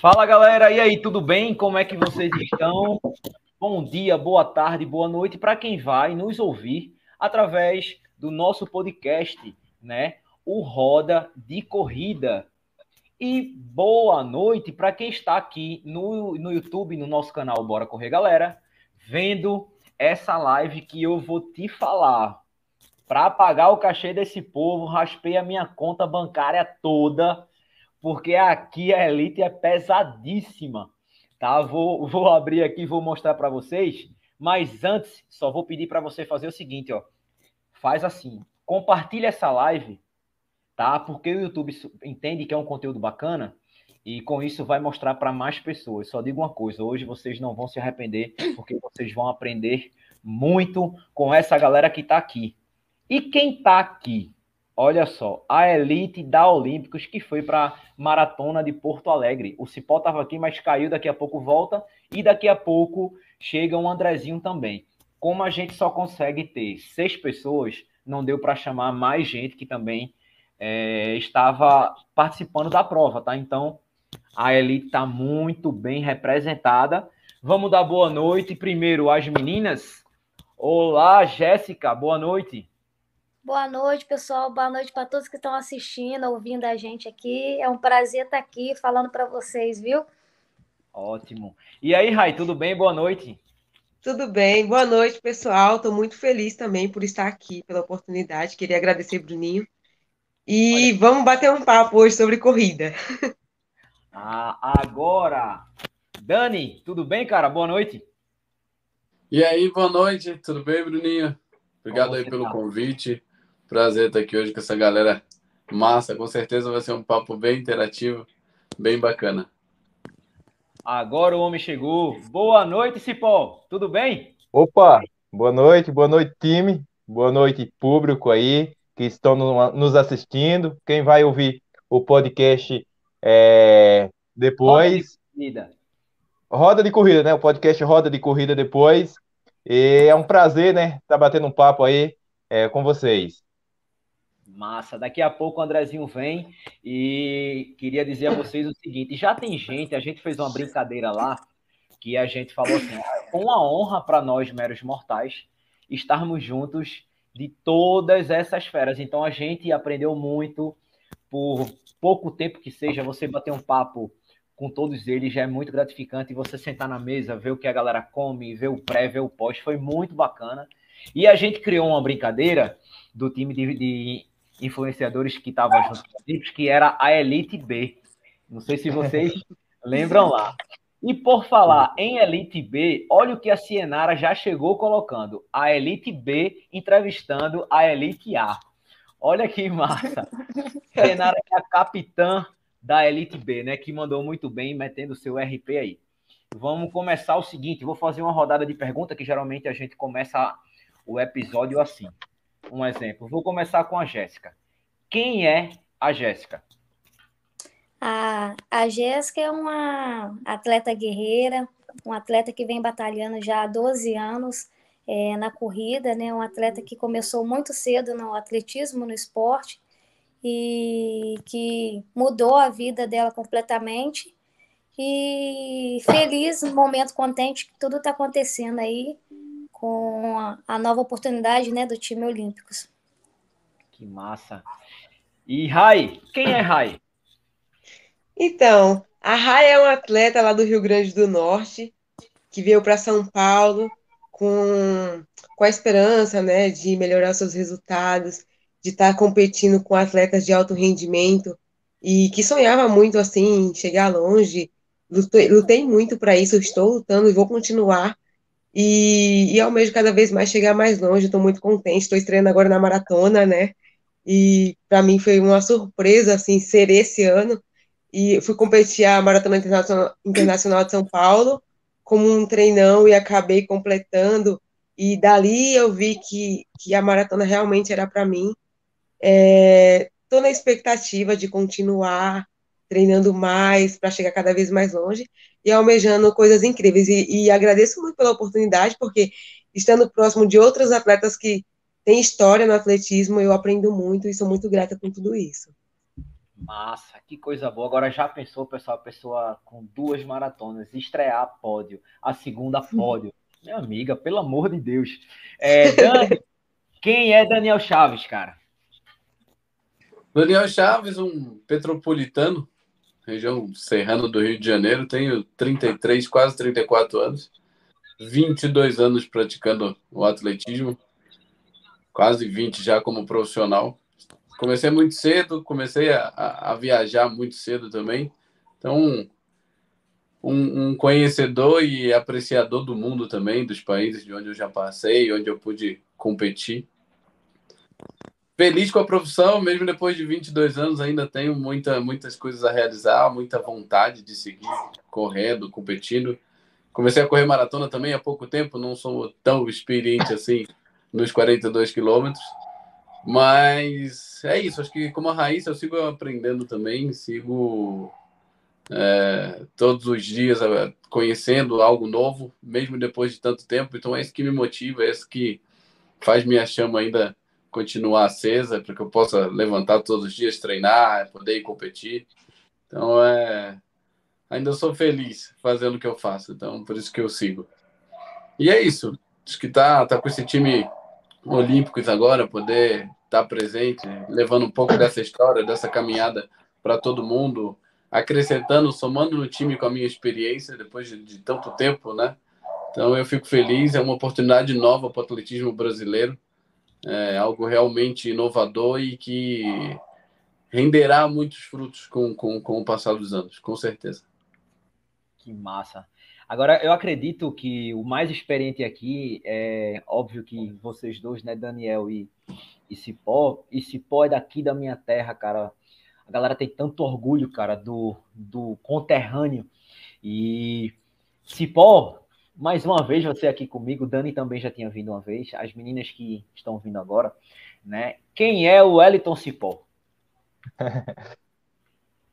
Fala galera, e aí, tudo bem? Como é que vocês estão? Bom dia, boa tarde, boa noite para quem vai nos ouvir através do nosso podcast, né? O Roda de Corrida. E boa noite para quem está aqui no, no YouTube, no nosso canal Bora Correr Galera, vendo essa live que eu vou te falar. Para pagar o cachê desse povo, raspei a minha conta bancária toda porque aqui a elite é pesadíssima, tá? Vou, vou abrir aqui vou mostrar para vocês, mas antes, só vou pedir para você fazer o seguinte, ó. Faz assim, compartilha essa live, tá? Porque o YouTube entende que é um conteúdo bacana e com isso vai mostrar para mais pessoas. Só digo uma coisa, hoje vocês não vão se arrepender, porque vocês vão aprender muito com essa galera que está aqui. E quem está aqui? Olha só, a elite da Olímpicos que foi para maratona de Porto Alegre. O Cipó estava aqui, mas caiu, daqui a pouco volta e daqui a pouco chega um Andrezinho também. Como a gente só consegue ter seis pessoas, não deu para chamar mais gente que também é, estava participando da prova, tá? Então a elite está muito bem representada. Vamos dar boa noite primeiro às meninas. Olá, Jéssica, boa noite. Boa noite, pessoal. Boa noite para todos que estão assistindo, ouvindo a gente aqui. É um prazer estar aqui falando para vocês, viu? Ótimo. E aí, Rai, tudo bem? Boa noite. Tudo bem. Boa noite, pessoal. Estou muito feliz também por estar aqui, pela oportunidade. Queria agradecer, Bruninho. E Olha. vamos bater um papo hoje sobre corrida. Ah, agora, Dani, tudo bem, cara? Boa noite. E aí, boa noite. Tudo bem, Bruninho? Obrigado aí pelo tá? convite. Prazer estar aqui hoje com essa galera massa. Com certeza vai ser um papo bem interativo, bem bacana. Agora o homem chegou. Boa noite, Cipó. Tudo bem? Opa, boa noite, boa noite, time. Boa noite, público aí que estão nos assistindo. Quem vai ouvir o podcast é, depois. Roda de corrida. Roda de corrida, né? O podcast Roda de Corrida depois. E é um prazer, né? Estar tá batendo um papo aí é, com vocês. Massa. Daqui a pouco o Andrezinho vem e queria dizer a vocês o seguinte: já tem gente, a gente fez uma brincadeira lá que a gente falou assim: com uma honra para nós, meros mortais, estarmos juntos de todas essas feras. Então a gente aprendeu muito por pouco tempo que seja, você bater um papo com todos eles já é muito gratificante. Você sentar na mesa, ver o que a galera come, ver o pré, ver o pós, foi muito bacana. E a gente criou uma brincadeira do time de, de influenciadores que estava junto com eles, que era a Elite B. Não sei se vocês lembram lá. E por falar em Elite B, olha o que a Cienara já chegou colocando. A Elite B entrevistando a Elite A. Olha que massa. Cienara é a capitã da Elite B, né? Que mandou muito bem, metendo seu RP aí. Vamos começar o seguinte: vou fazer uma rodada de pergunta que geralmente a gente começa o episódio assim um exemplo. Vou começar com a Jéssica. Quem é a Jéssica? A, a Jéssica é uma atleta guerreira, um atleta que vem batalhando já há 12 anos é, na corrida, né? Um atleta que começou muito cedo no atletismo, no esporte, e que mudou a vida dela completamente. E feliz, momento contente que tudo está acontecendo aí com a, a nova oportunidade né, do time Olímpicos. Que massa. E Rai, quem é Rai? Então, a Rai é uma atleta lá do Rio Grande do Norte, que veio para São Paulo com, com a esperança né, de melhorar seus resultados, de estar tá competindo com atletas de alto rendimento, e que sonhava muito assim, chegar longe. Lutei, lutei muito para isso, estou lutando e vou continuar e, e almejo cada vez mais chegar mais longe. Estou muito contente. Estou estreando agora na maratona, né? E para mim foi uma surpresa assim ser esse ano. E fui competir a maratona internacional, internacional de São Paulo como um treinão e acabei completando. E dali eu vi que, que a maratona realmente era para mim. Estou é, na expectativa de continuar treinando mais para chegar cada vez mais longe e almejando coisas incríveis. E, e, agradeço muito pela oportunidade, porque estando próximo de outros atletas que têm história no atletismo, eu aprendo muito e sou muito grata com tudo isso. Massa, que coisa boa. Agora já pensou, pessoal, a pessoa com duas maratonas, estrear pódio, a segunda pódio. Minha amiga, pelo amor de Deus. É, Dani, quem é Daniel Chaves, cara? Daniel Chaves, um petropolitano, região serrana do Rio de Janeiro. Tenho 33, quase 34 anos. 22 anos praticando o atletismo. Quase 20 já como profissional comecei muito cedo, comecei a, a, viajar muito cedo também. Então, um, um, conhecedor e apreciador do mundo também, dos países de onde eu já passei, onde eu pude competir. Feliz com a profissão, mesmo depois de 22 anos, ainda tenho muita, muitas coisas a realizar, muita vontade de seguir correndo, competindo. Comecei a correr maratona também há pouco tempo, não sou tão experiente assim nos 42 quilômetros, mas é isso, acho que como a Raíssa eu sigo aprendendo também, sigo é, todos os dias é, conhecendo algo novo, mesmo depois de tanto tempo. Então é isso que me motiva, é isso que faz minha chama ainda continuar acesa, para que eu possa levantar todos os dias, treinar, poder ir competir. Então é. Ainda sou feliz fazendo o que eu faço, então por isso que eu sigo. E é isso. Acho que tá, tá com esse time olímpicos agora, poder estar presente, levando um pouco dessa história, dessa caminhada para todo mundo, acrescentando, somando no time com a minha experiência depois de, de tanto tempo, né? Então eu fico feliz, é uma oportunidade nova para o atletismo brasileiro, é algo realmente inovador e que renderá muitos frutos com, com, com o passar dos anos, com certeza. Que massa. Agora, eu acredito que o mais experiente aqui é óbvio que vocês dois, né, Daniel e, e Cipó, e Cipó é daqui da minha terra, cara. A galera tem tanto orgulho, cara, do, do conterrâneo. E Cipó, mais uma vez você aqui comigo, Dani também já tinha vindo uma vez, as meninas que estão vindo agora, né? Quem é o Wellington Cipó?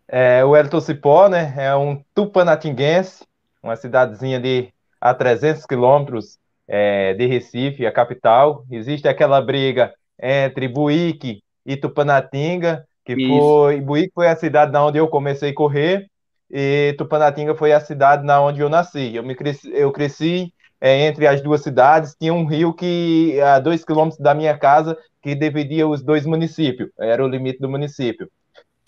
É, o Wellington Cipó, né, é um tupanatinguense, uma cidadezinha de a 300 quilômetros é, de Recife, a capital. Existe aquela briga entre Buíque e Tupanatinga, que Isso. foi Buíque foi a cidade na onde eu comecei a correr e Tupanatinga foi a cidade na onde eu nasci. Eu me cresci, eu cresci é, entre as duas cidades. Tinha um rio que a dois quilômetros da minha casa que dividia os dois municípios. Era o limite do município.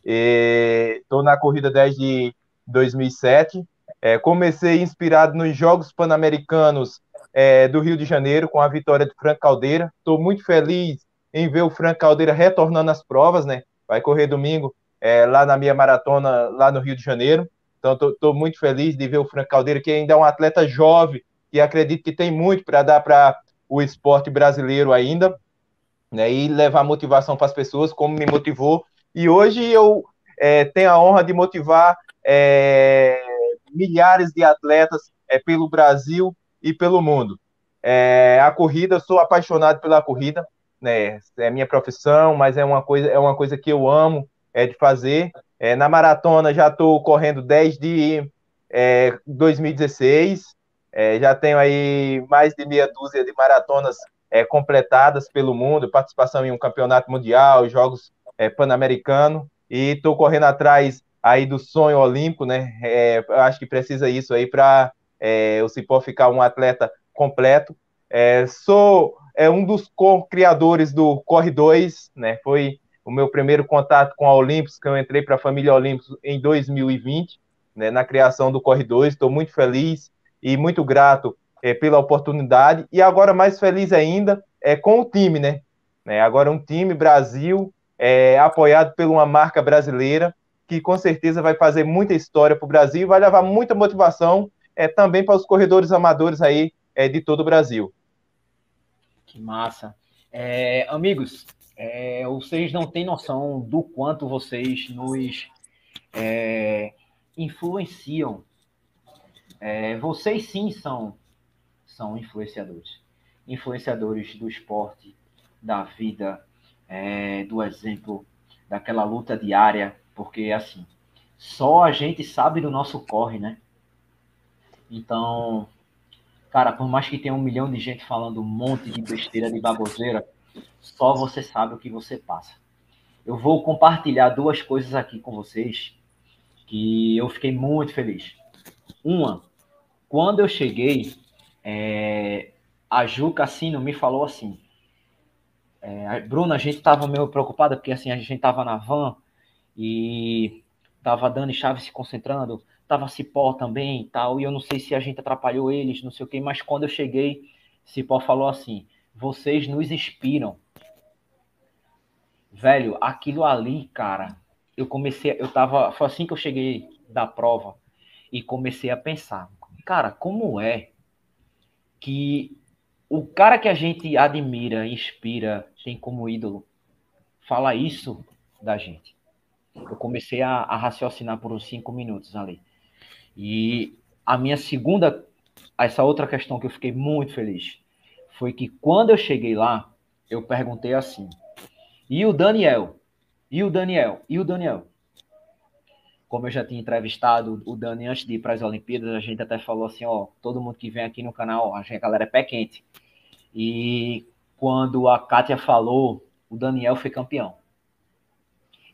Estou na corrida desde 2007 é, comecei inspirado nos Jogos Pan-Americanos é, do Rio de Janeiro, com a vitória de Frank Caldeira. Estou muito feliz em ver o Frank Caldeira retornando às provas, né? Vai correr domingo é, lá na minha maratona, lá no Rio de Janeiro. Então, estou muito feliz de ver o Frank Caldeira, que ainda é um atleta jovem, e acredito que tem muito para dar para o esporte brasileiro ainda, né? E levar motivação para as pessoas, como me motivou. E hoje eu é, tenho a honra de motivar é, milhares de atletas é, pelo Brasil e pelo mundo. É, a corrida, sou apaixonado pela corrida, né? É minha profissão, mas é uma coisa, é uma coisa que eu amo é, de fazer. É, na maratona já estou correndo desde é, 2016, é, já tenho aí mais de meia dúzia de maratonas é, completadas pelo mundo, participação em um campeonato mundial, jogos é, pan-americano, e estou correndo atrás aí do sonho olímpico, né? É, acho que precisa isso aí para o Cipó ficar um atleta completo. Sou é, um dos co-criadores do Corre 2, né? Foi o meu primeiro contato com a Olímpicos, que eu entrei para a família Olímpicos em 2020, né, na criação do Corre 2. Estou muito feliz e muito grato é, pela oportunidade. E agora mais feliz ainda é com o time, né? né agora um time Brasil é, apoiado por uma marca brasileira que com certeza vai fazer muita história para o Brasil e vai levar muita motivação é, também para os corredores amadores aí é, de todo o Brasil. Que massa. É, amigos, é, vocês não têm noção do quanto vocês nos é, influenciam. É, vocês sim são, são influenciadores. Influenciadores do esporte, da vida, é, do exemplo, daquela luta diária porque, assim, só a gente sabe do nosso corre, né? Então, cara, por mais que tenha um milhão de gente falando um monte de besteira, de baboseira, só você sabe o que você passa. eu vou compartilhar duas coisas aqui com vocês que eu fiquei muito feliz. Uma, quando eu cheguei, é, a Ju Cassino me falou assim, é, Bruna, a gente estava meio preocupada porque assim a gente estava na van e tava Dani Chaves se concentrando, tava Cipó também e tal, e eu não sei se a gente atrapalhou eles, não sei o que, mas quando eu cheguei, Cipó falou assim: vocês nos inspiram. Velho, aquilo ali, cara, eu comecei, eu tava, foi assim que eu cheguei da prova e comecei a pensar, cara, como é que o cara que a gente admira, inspira, tem como ídolo, fala isso da gente. Eu comecei a, a raciocinar por uns cinco minutos ali. E a minha segunda, essa outra questão que eu fiquei muito feliz, foi que quando eu cheguei lá, eu perguntei assim: e o Daniel? E o Daniel? E o Daniel? Como eu já tinha entrevistado o Dani antes de ir para as Olimpíadas, a gente até falou assim: ó, todo mundo que vem aqui no canal, a, gente, a galera é pé quente. E quando a Kátia falou, o Daniel foi campeão.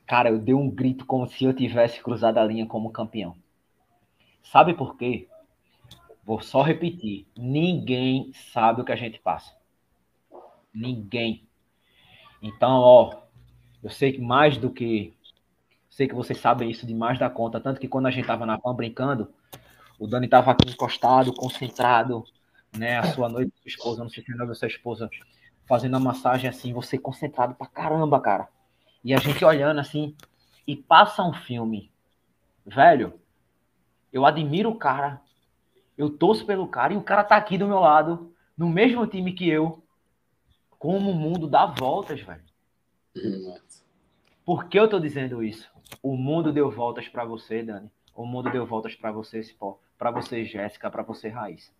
Cara, eu dei um grito como se eu tivesse cruzado a linha como campeão. Sabe por quê? Vou só repetir. Ninguém sabe o que a gente passa. Ninguém. Então, ó, eu sei que mais do que. Sei que vocês sabem isso demais da conta. Tanto que quando a gente tava na PAN brincando, o Dani tava aqui encostado, concentrado, né? A sua noite, sua esposa, não sei se é sua esposa, fazendo a massagem assim, você concentrado pra caramba, cara. E a gente olhando assim, e passa um filme. Velho, eu admiro o cara, eu torço pelo cara, e o cara tá aqui do meu lado, no mesmo time que eu. Como o mundo dá voltas, velho. Por que eu tô dizendo isso? O mundo deu voltas para você, Dani. O mundo deu voltas para você, Cipó. Para você, Jéssica. Para você, Raiz.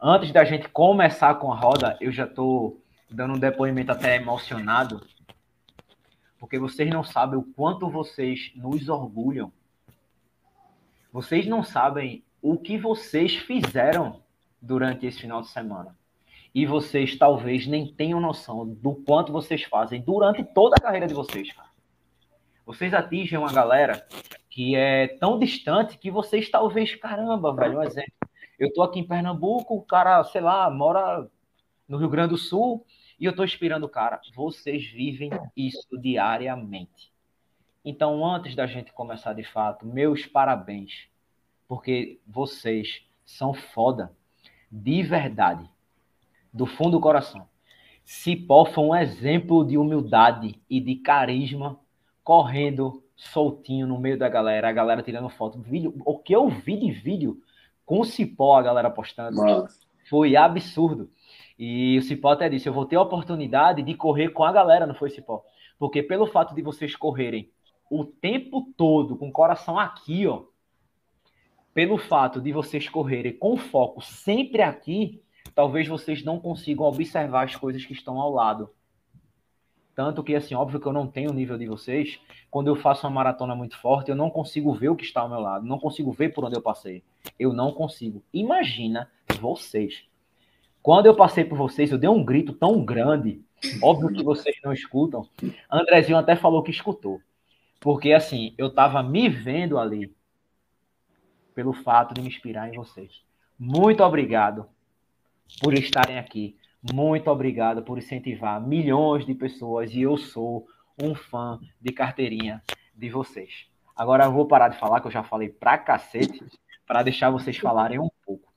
Antes da gente começar com a roda, eu já tô dando um depoimento até emocionado porque vocês não sabem o quanto vocês nos orgulham. Vocês não sabem o que vocês fizeram durante esse final de semana. E vocês talvez nem tenham noção do quanto vocês fazem durante toda a carreira de vocês. Vocês atingem uma galera que é tão distante que vocês talvez, caramba, velho, um exemplo. Eu tô aqui em Pernambuco, o cara, sei lá, mora no Rio Grande do Sul, e eu estou inspirando o cara. Vocês vivem isso diariamente. Então, antes da gente começar de fato, meus parabéns. Porque vocês são foda. De verdade. Do fundo do coração. Cipó foi um exemplo de humildade e de carisma, correndo soltinho no meio da galera, a galera tirando foto. Vídeo, o que eu vi de vídeo com o Cipó, a galera postando, Nossa. foi absurdo. E o Cipó até disse: eu vou ter a oportunidade de correr com a galera, não foi, Cipó? Porque pelo fato de vocês correrem o tempo todo com o coração aqui, ó, pelo fato de vocês correrem com foco sempre aqui, talvez vocês não consigam observar as coisas que estão ao lado. Tanto que, assim, óbvio que eu não tenho o nível de vocês. Quando eu faço uma maratona muito forte, eu não consigo ver o que está ao meu lado. Não consigo ver por onde eu passei. Eu não consigo. Imagina vocês. Quando eu passei por vocês, eu dei um grito tão grande, óbvio que vocês não escutam. Andrezinho até falou que escutou. Porque assim, eu estava me vendo ali pelo fato de me inspirar em vocês. Muito obrigado por estarem aqui. Muito obrigado por incentivar milhões de pessoas e eu sou um fã de carteirinha de vocês. Agora eu vou parar de falar, que eu já falei pra cacete, para deixar vocês falarem um pouco.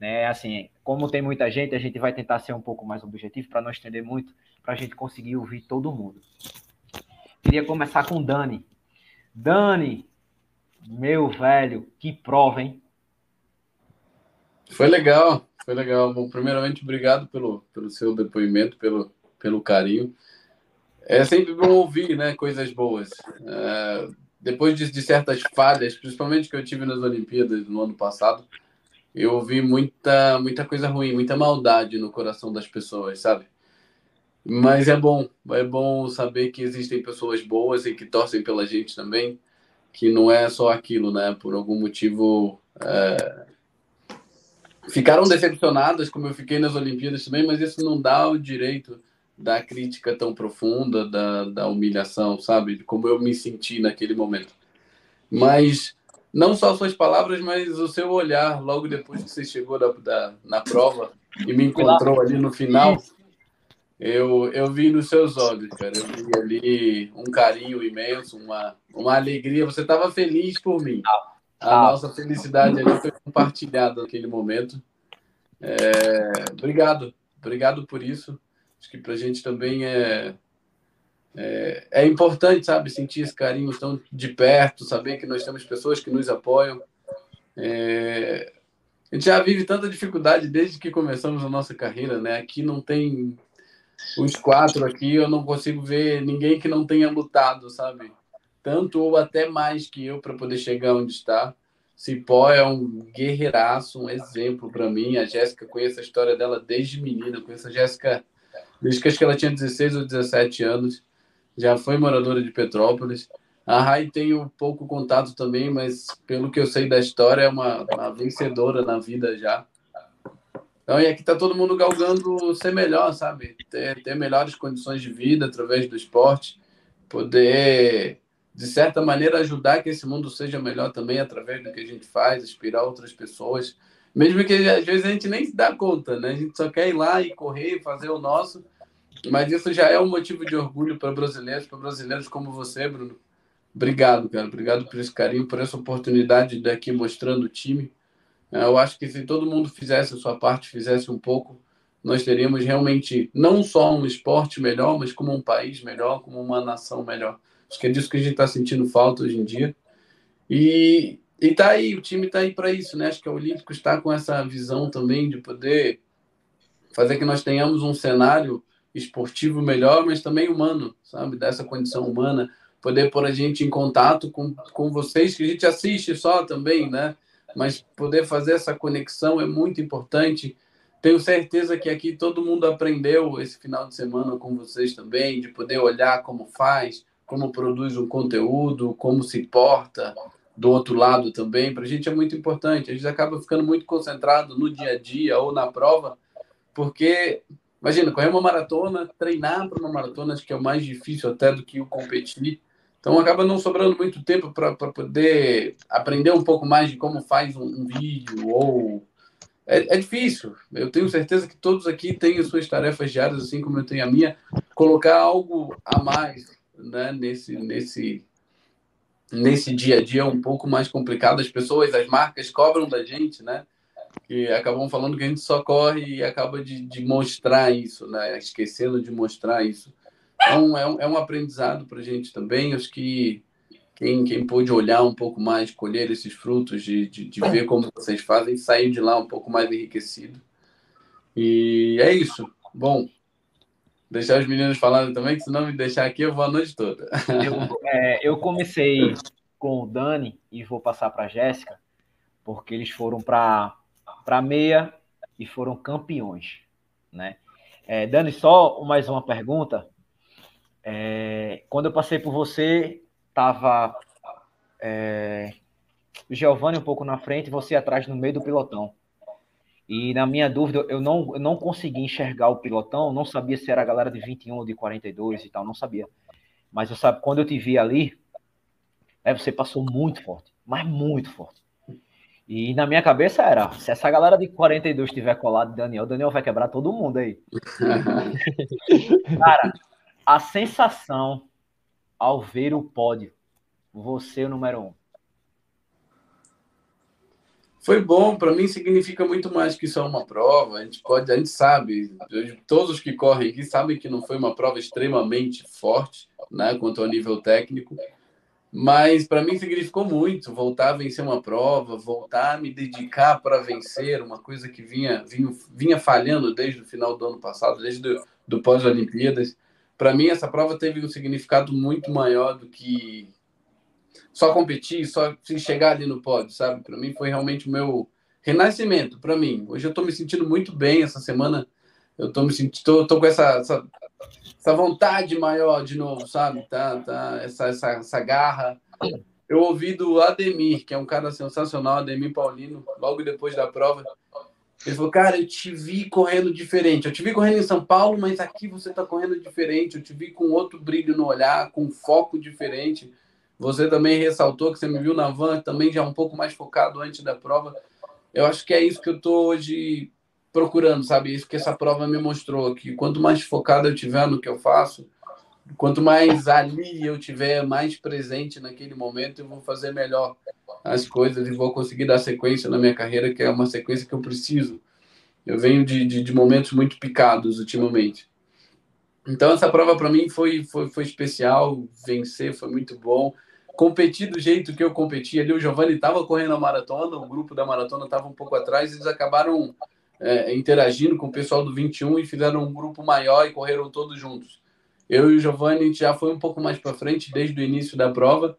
Né? Assim, como tem muita gente, a gente vai tentar ser um pouco mais objetivo para não estender muito, para a gente conseguir ouvir todo mundo. Queria começar com Dani. Dani, meu velho, que prova, hein? Foi legal, foi legal. Bom, primeiramente, obrigado pelo, pelo seu depoimento, pelo, pelo carinho. É sempre bom ouvir né, coisas boas. É, depois de, de certas falhas, principalmente que eu tive nas Olimpíadas no ano passado, eu vi muita, muita coisa ruim, muita maldade no coração das pessoas, sabe? Mas é bom, é bom saber que existem pessoas boas e que torcem pela gente também, que não é só aquilo, né? Por algum motivo é... ficaram decepcionadas, como eu fiquei nas Olimpíadas também, mas isso não dá o direito da crítica tão profunda, da, da humilhação, sabe? Como eu me senti naquele momento. Mas não só suas palavras, mas o seu olhar logo depois que você chegou da, da na prova e me encontrou ali no final. Eu, eu vi nos seus olhos, cara. Eu vi ali um carinho imenso, uma, uma alegria. Você estava feliz por mim. A nossa felicidade ali foi compartilhada naquele momento. É, obrigado, obrigado por isso. Acho que para a gente também é, é, é, importante, sabe, sentir esse carinho tão de perto, saber que nós temos pessoas que nos apoiam. É, a gente já vive tanta dificuldade desde que começamos a nossa carreira, né? Aqui não tem os quatro aqui, eu não consigo ver ninguém que não tenha lutado, sabe? Tanto ou até mais que eu para poder chegar onde está. Cipó é um guerreiraço, um exemplo para mim. A Jéssica, conheço a história dela desde menina, conheço a Jéssica desde que acho que ela tinha 16 ou 17 anos. Já foi moradora de Petrópolis. A Rai tenho pouco contato também, mas pelo que eu sei da história, é uma, uma vencedora na vida já. Então, e aqui está todo mundo galgando ser melhor, sabe? Ter, ter melhores condições de vida através do esporte, poder, de certa maneira, ajudar que esse mundo seja melhor também através do que a gente faz, inspirar outras pessoas. Mesmo que às vezes a gente nem se dá conta, né? A gente só quer ir lá e correr, fazer o nosso, mas isso já é um motivo de orgulho para brasileiros, para brasileiros como você, Bruno. Obrigado, cara. Obrigado por esse carinho, por essa oportunidade daqui mostrando o time. É, eu acho que se todo mundo fizesse a sua parte, fizesse um pouco, nós teríamos realmente não só um esporte melhor, mas como um país melhor, como uma nação melhor. Acho que é disso que a gente está sentindo falta hoje em dia. E, e tá aí, o time está aí para isso, né? Acho que o Olímpico está com essa visão também de poder fazer que nós tenhamos um cenário esportivo melhor, mas também humano, sabe? Dessa condição humana, poder pôr a gente em contato com, com vocês, que a gente assiste só também, né? Mas poder fazer essa conexão é muito importante. Tenho certeza que aqui todo mundo aprendeu esse final de semana com vocês também, de poder olhar como faz, como produz um conteúdo, como se porta do outro lado também. Para a gente é muito importante. A gente acaba ficando muito concentrado no dia a dia ou na prova, porque Imagina, correr uma maratona, treinar para uma maratona, acho que é mais difícil até do que o competir. Então acaba não sobrando muito tempo para poder aprender um pouco mais de como faz um, um vídeo ou é, é, difícil. Eu tenho certeza que todos aqui têm as suas tarefas diárias, assim como eu tenho a minha. Colocar algo a mais né, nesse, nesse, nesse dia a dia um pouco mais complicado. As pessoas, as marcas cobram da gente, né? que acabam falando que a gente só corre e acaba de, de mostrar isso, né? esquecendo de mostrar isso. Então, é um, é um aprendizado para a gente também. Acho que quem, quem pôde olhar um pouco mais, colher esses frutos, de, de, de ver como vocês fazem, sair de lá um pouco mais enriquecido. E é isso. Bom, deixar os meninos falarem também, que se não me deixar aqui, eu vou a noite toda. Eu, é, eu comecei com o Dani e vou passar para a Jéssica, porque eles foram para para meia e foram campeões, né? É, Dani, só mais uma pergunta. É, quando eu passei por você, tava é, o Giovanni um pouco na frente, você atrás no meio do pilotão. E na minha dúvida, eu não, eu não consegui enxergar o pilotão, não sabia se era a galera de 21 ou de 42 e tal, não sabia. Mas eu sabe, quando eu te vi ali, é, você passou muito forte, mas muito forte. E na minha cabeça era, se essa galera de 42 tiver colado Daniel, Daniel vai quebrar todo mundo aí. Cara, a sensação ao ver o pódio, você o número um. Foi bom, para mim significa muito mais que só uma prova. A gente pode, a gente sabe, todos que correm aqui sabem que não foi uma prova extremamente forte, né, quanto ao nível técnico. Mas para mim significou muito voltar a vencer uma prova, voltar a me dedicar para vencer, uma coisa que vinha, vinha, vinha falhando desde o final do ano passado, desde do, do pós-Olimpíadas. Para mim, essa prova teve um significado muito maior do que só competir, só chegar ali no pódio, sabe? Para mim foi realmente o meu renascimento, para mim. Hoje eu estou me sentindo muito bem essa semana. Eu estou me sentindo, tô, tô com essa, essa essa vontade maior de novo, sabe? Tá, tá, essa, essa, essa garra. Eu ouvi do Ademir, que é um cara sensacional, Ademir Paulino, logo depois da prova. Ele falou, cara, eu te vi correndo diferente. Eu te vi correndo em São Paulo, mas aqui você está correndo diferente. Eu te vi com outro brilho no olhar, com foco diferente. Você também ressaltou que você me viu na van, também já um pouco mais focado antes da prova. Eu acho que é isso que eu estou hoje procurando, sabe? Isso que essa prova me mostrou, que quanto mais focado eu tiver no que eu faço, quanto mais ali eu tiver mais presente naquele momento, eu vou fazer melhor as coisas e vou conseguir dar sequência na minha carreira, que é uma sequência que eu preciso. Eu venho de, de, de momentos muito picados ultimamente. Então, essa prova para mim foi, foi, foi especial. Vencer foi muito bom. Competir do jeito que eu competi ali. O Giovanni estava correndo a maratona, o grupo da maratona estava um pouco atrás. Eles acabaram é, interagindo com o pessoal do 21 e fizeram um grupo maior e correram todos juntos. Eu e o Giovanni já foi um pouco mais para frente desde o início da prova.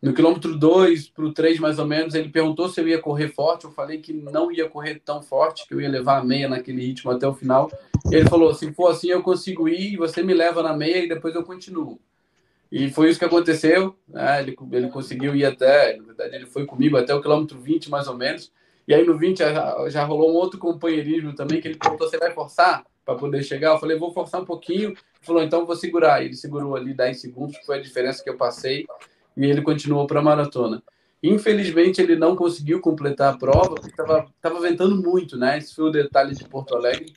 No quilômetro 2 para o 3, mais ou menos, ele perguntou se eu ia correr forte. Eu falei que não ia correr tão forte, que eu ia levar a meia naquele ritmo até o final. Ele falou: se for assim, eu consigo ir, você me leva na meia e depois eu continuo. E foi isso que aconteceu. Né? Ele, ele conseguiu ir até, na verdade, ele foi comigo até o quilômetro 20, mais ou menos. E aí no 20 já, já rolou um outro companheirismo também, que ele perguntou: você vai forçar para poder chegar? Eu falei: vou forçar um pouquinho. Ele falou: então vou segurar. Ele segurou ali 10 segundos, foi a diferença que eu passei e ele continuou para a maratona. Infelizmente, ele não conseguiu completar a prova, porque estava ventando muito, né? Esse foi o detalhe de Porto Alegre.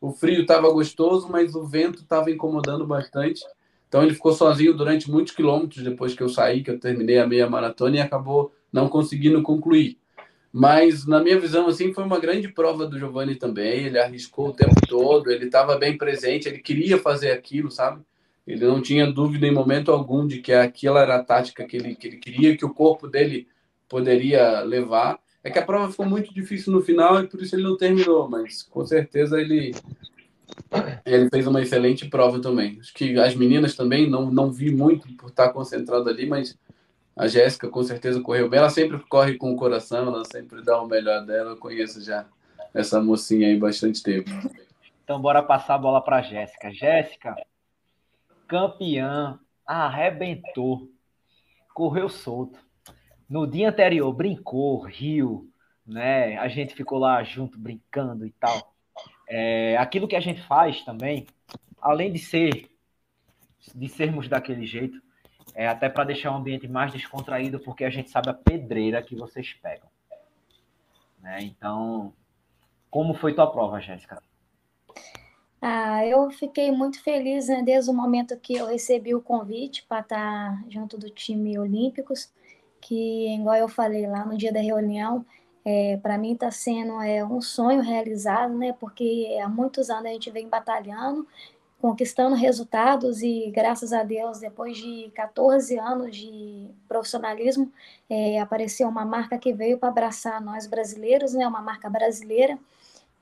O frio estava gostoso, mas o vento estava incomodando bastante. Então, ele ficou sozinho durante muitos quilômetros depois que eu saí, que eu terminei a meia maratona e acabou não conseguindo concluir. Mas, na minha visão, assim, foi uma grande prova do Giovanni também. Ele arriscou o tempo todo, ele estava bem presente, ele queria fazer aquilo, sabe? Ele não tinha dúvida em momento algum de que aquela era a tática que ele, que ele queria, que o corpo dele poderia levar. É que a prova ficou muito difícil no final e por isso ele não terminou, mas com certeza ele, ele fez uma excelente prova também. Acho que as meninas também não, não vi muito por estar concentrado ali, mas a Jéssica com certeza correu bem. Ela sempre corre com o coração, ela sempre dá o melhor dela. Eu conheço já essa mocinha aí bastante tempo. Então bora passar a bola para Jéssica. Jéssica, campeã, arrebentou, correu solto. No dia anterior brincou, riu, né? A gente ficou lá junto brincando e tal. É, aquilo que a gente faz também, além de ser, de sermos daquele jeito, é até para deixar o ambiente mais descontraído, porque a gente sabe a pedreira que vocês pegam. Né? Então, como foi tua prova, Jéssica? Ah, eu fiquei muito feliz né, desde o momento que eu recebi o convite para estar junto do time Olímpicos, que, igual eu falei lá no dia da reunião, é, para mim está sendo é, um sonho realizado, né? Porque há muitos anos a gente vem batalhando, conquistando resultados e, graças a Deus, depois de 14 anos de profissionalismo, é, apareceu uma marca que veio para abraçar nós brasileiros, né? Uma marca brasileira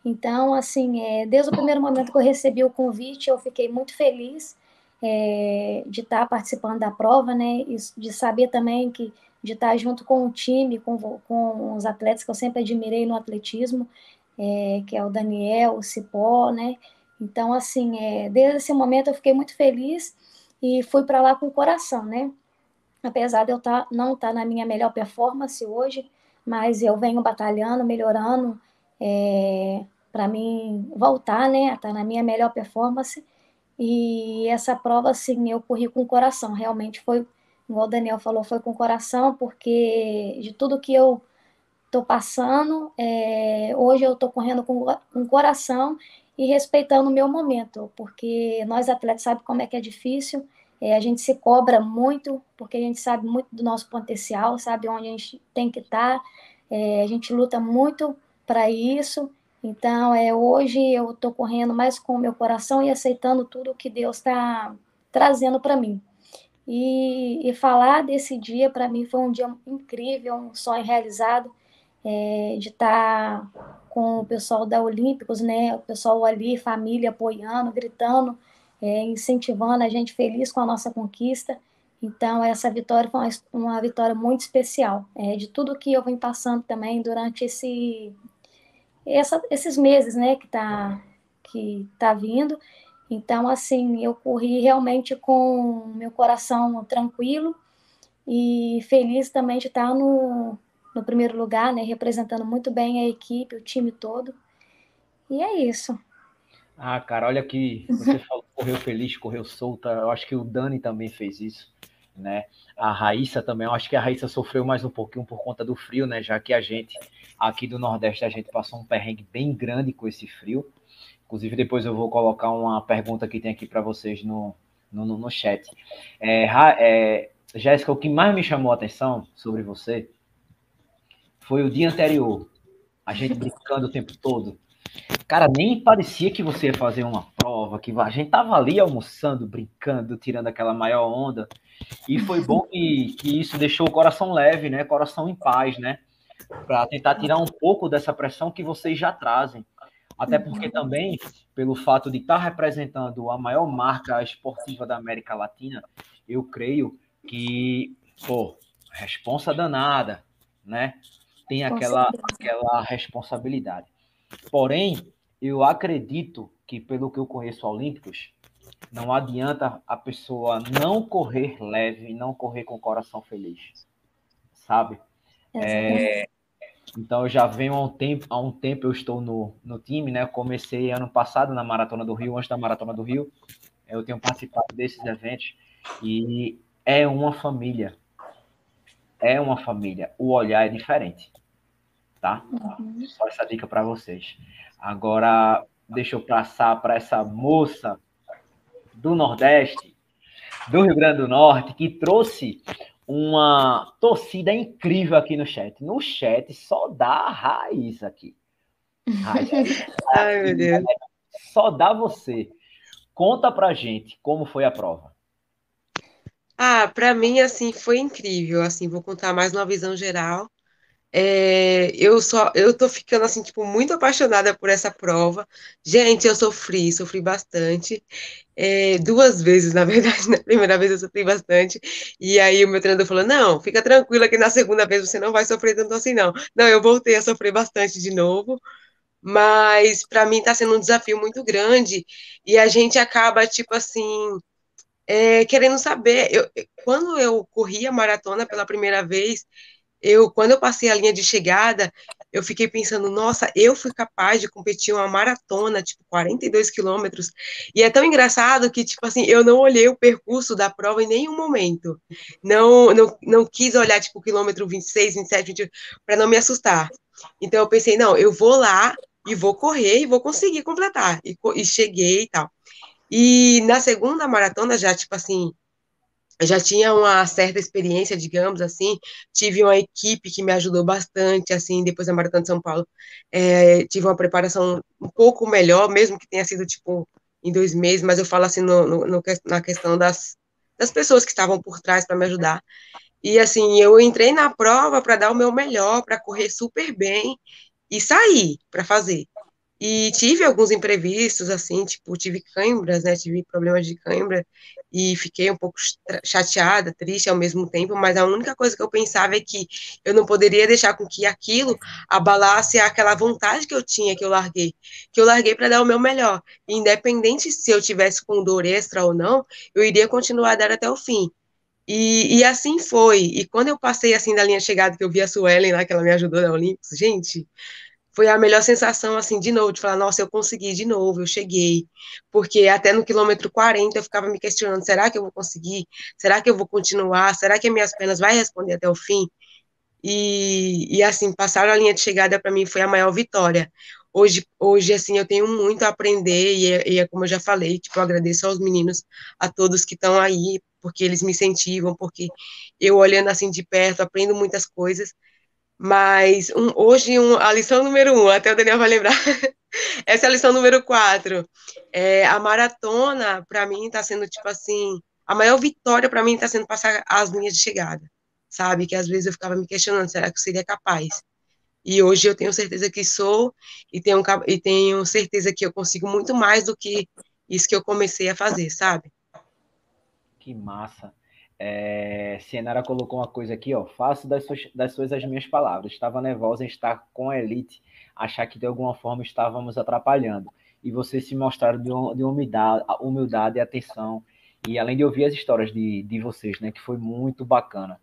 então, assim, é, desde o primeiro momento que eu recebi o convite, eu fiquei muito feliz é, de estar participando da prova, né? E de saber também que de estar junto com o time, com, com os atletas que eu sempre admirei no atletismo, é, que é o Daniel, o Cipó, né? Então, assim, é, desde esse momento eu fiquei muito feliz e fui para lá com o coração, né? Apesar de eu tá, não estar tá na minha melhor performance hoje, mas eu venho batalhando, melhorando, é, para mim voltar, né, a estar tá na minha melhor performance. E essa prova, assim, eu corri com o coração. Realmente foi, igual o Daniel falou, foi com o coração, porque de tudo que eu estou passando, é, hoje eu estou correndo com, o coração e respeitando o meu momento, porque nós atletas sabemos como é que é difícil, é, a gente se cobra muito, porque a gente sabe muito do nosso potencial, sabe onde a gente tem que estar, tá, é, a gente luta muito para isso. Então, é, hoje eu estou correndo mais com o meu coração e aceitando tudo que Deus está trazendo para mim. E, e, falar desse dia, para mim, foi um dia incrível, um sonho realizado, é, de estar tá com o pessoal da Olímpicos, né? O pessoal ali, família, apoiando, gritando, é, incentivando a gente feliz com a nossa conquista. Então, essa vitória foi uma, uma vitória muito especial, é, de tudo que eu vim passando também durante esse essa, esses meses, né, que tá, que tá vindo. Então, assim, eu corri realmente com meu coração tranquilo e feliz também de estar no, no primeiro lugar, né, representando muito bem a equipe, o time todo. E é isso. Ah, cara, olha que você falou, correu feliz, correu solta. Eu acho que o Dani também fez isso, né? A Raíssa também, eu acho que a Raíssa sofreu mais um pouquinho por conta do frio, né? Já que a gente, aqui do Nordeste, a gente passou um perrengue bem grande com esse frio. Inclusive, depois eu vou colocar uma pergunta que tem aqui para vocês no, no, no, chat. É, é, Jéssica, o que mais me chamou a atenção sobre você foi o dia anterior. A gente brincando o tempo todo. Cara, nem parecia que você ia fazer uma prova, que a gente tava ali almoçando, brincando, tirando aquela maior onda. E foi bom que, que isso deixou o coração leve, né? Coração em paz, né? Para tentar tirar um pouco dessa pressão que vocês já trazem. Até porque também, pelo fato de estar tá representando a maior marca esportiva da América Latina, eu creio que, pô, responsa danada, né? Tem aquela, aquela responsabilidade. Porém, eu acredito que, pelo que eu conheço olímpicos, não adianta a pessoa não correr leve, não correr com o coração feliz, sabe? É, então eu já venho há um tempo, há um tempo eu estou no, no time, né? comecei ano passado na Maratona do Rio, antes da Maratona do Rio, eu tenho participado desses eventos e é uma família, é uma família. O olhar é diferente tá? Uhum. Só essa dica para vocês. Agora, deixa eu passar para essa moça do Nordeste, do Rio Grande do Norte, que trouxe uma torcida incrível aqui no chat. No chat só dá raiz aqui. Raiz. Ai, meu Deus. Só dá você. Conta pra gente como foi a prova. Ah, para mim assim foi incrível, assim, vou contar mais uma visão geral. É, eu só, eu tô ficando assim, tipo, muito apaixonada por essa prova. Gente, eu sofri, sofri bastante. É, duas vezes, na verdade, na primeira vez eu sofri bastante. E aí o meu treinador falou: não, fica tranquila que na segunda vez você não vai sofrer tanto assim, não. Não, eu voltei a sofrer bastante de novo. Mas para mim está sendo um desafio muito grande. E a gente acaba, tipo assim, é, querendo saber. Eu, quando eu corri a maratona pela primeira vez, eu, quando eu passei a linha de chegada, eu fiquei pensando, nossa, eu fui capaz de competir uma maratona, tipo, 42 quilômetros, e é tão engraçado que, tipo assim, eu não olhei o percurso da prova em nenhum momento, não, não, não quis olhar, tipo, quilômetro 26, 27, 28, para não me assustar, então eu pensei, não, eu vou lá e vou correr e vou conseguir completar, e, e cheguei e tal, e na segunda maratona, já, tipo assim, já tinha uma certa experiência, digamos assim, tive uma equipe que me ajudou bastante, assim, depois da Maratona de São Paulo, é, tive uma preparação um pouco melhor, mesmo que tenha sido, tipo, em dois meses, mas eu falo assim, no, no, na questão das, das pessoas que estavam por trás para me ajudar, e assim, eu entrei na prova para dar o meu melhor, para correr super bem, e sair para fazer, e tive alguns imprevistos, assim, tipo, tive câimbras, né? Tive problemas de câimbra e fiquei um pouco chateada, triste ao mesmo tempo, mas a única coisa que eu pensava é que eu não poderia deixar com que aquilo abalasse aquela vontade que eu tinha, que eu larguei, que eu larguei para dar o meu melhor. independente se eu tivesse com dor extra ou não, eu iria continuar a dar até o fim. E, e, assim foi. E quando eu passei assim da linha chegada, que eu vi a Suelen lá, que ela me ajudou na Olímpicos, gente, foi a melhor sensação, assim, de novo, de falar, nossa, eu consegui de novo, eu cheguei. Porque até no quilômetro 40 eu ficava me questionando, será que eu vou conseguir? Será que eu vou continuar? Será que as minhas pernas vai responder até o fim? E, e assim, passar a linha de chegada para mim foi a maior vitória. Hoje, hoje, assim, eu tenho muito a aprender e é, e é como eu já falei, tipo, eu agradeço aos meninos, a todos que estão aí, porque eles me incentivam, porque eu olhando assim de perto, aprendo muitas coisas, mas um, hoje um, a lição número um, até o Daniel vai lembrar, essa é a lição número quatro. É, a maratona, para mim, está sendo tipo assim, a maior vitória para mim está sendo passar as linhas de chegada, sabe? Que às vezes eu ficava me questionando, será que eu seria capaz? E hoje eu tenho certeza que sou, e tenho, e tenho certeza que eu consigo muito mais do que isso que eu comecei a fazer, sabe? Que massa. É, Cienara colocou uma coisa aqui, ó. Faço das suas, das suas as minhas palavras. Estava nervosa em estar com a elite, achar que de alguma forma estávamos atrapalhando. E vocês se mostraram de, de humildade, humildade e atenção. E além de ouvir as histórias de, de vocês, né? Que foi muito bacana.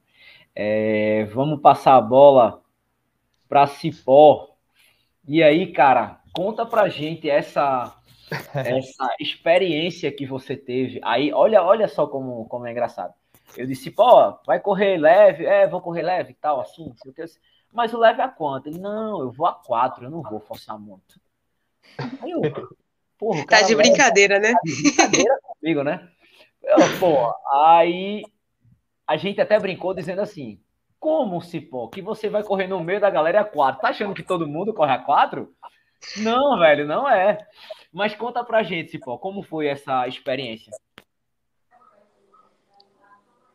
É, vamos passar a bola para Cipó. E aí, cara, conta pra gente essa essa experiência que você teve. Aí, olha, olha só como, como é engraçado. Eu disse, pô, vai correr leve, é, vou correr leve e tal, assim, sei o que. Mas o leve é a quanto? Ele, não, eu vou a quatro, eu não vou forçar muito. Aí eu, porra, tá de brincadeira, né? Tá de brincadeira comigo, né? Eu, pô, aí a gente até brincou dizendo assim: como, Cipó, que você vai correr no meio da galera a quatro? Tá achando que todo mundo corre a quatro? Não, velho, não é. Mas conta pra gente, Cipó, como foi essa experiência?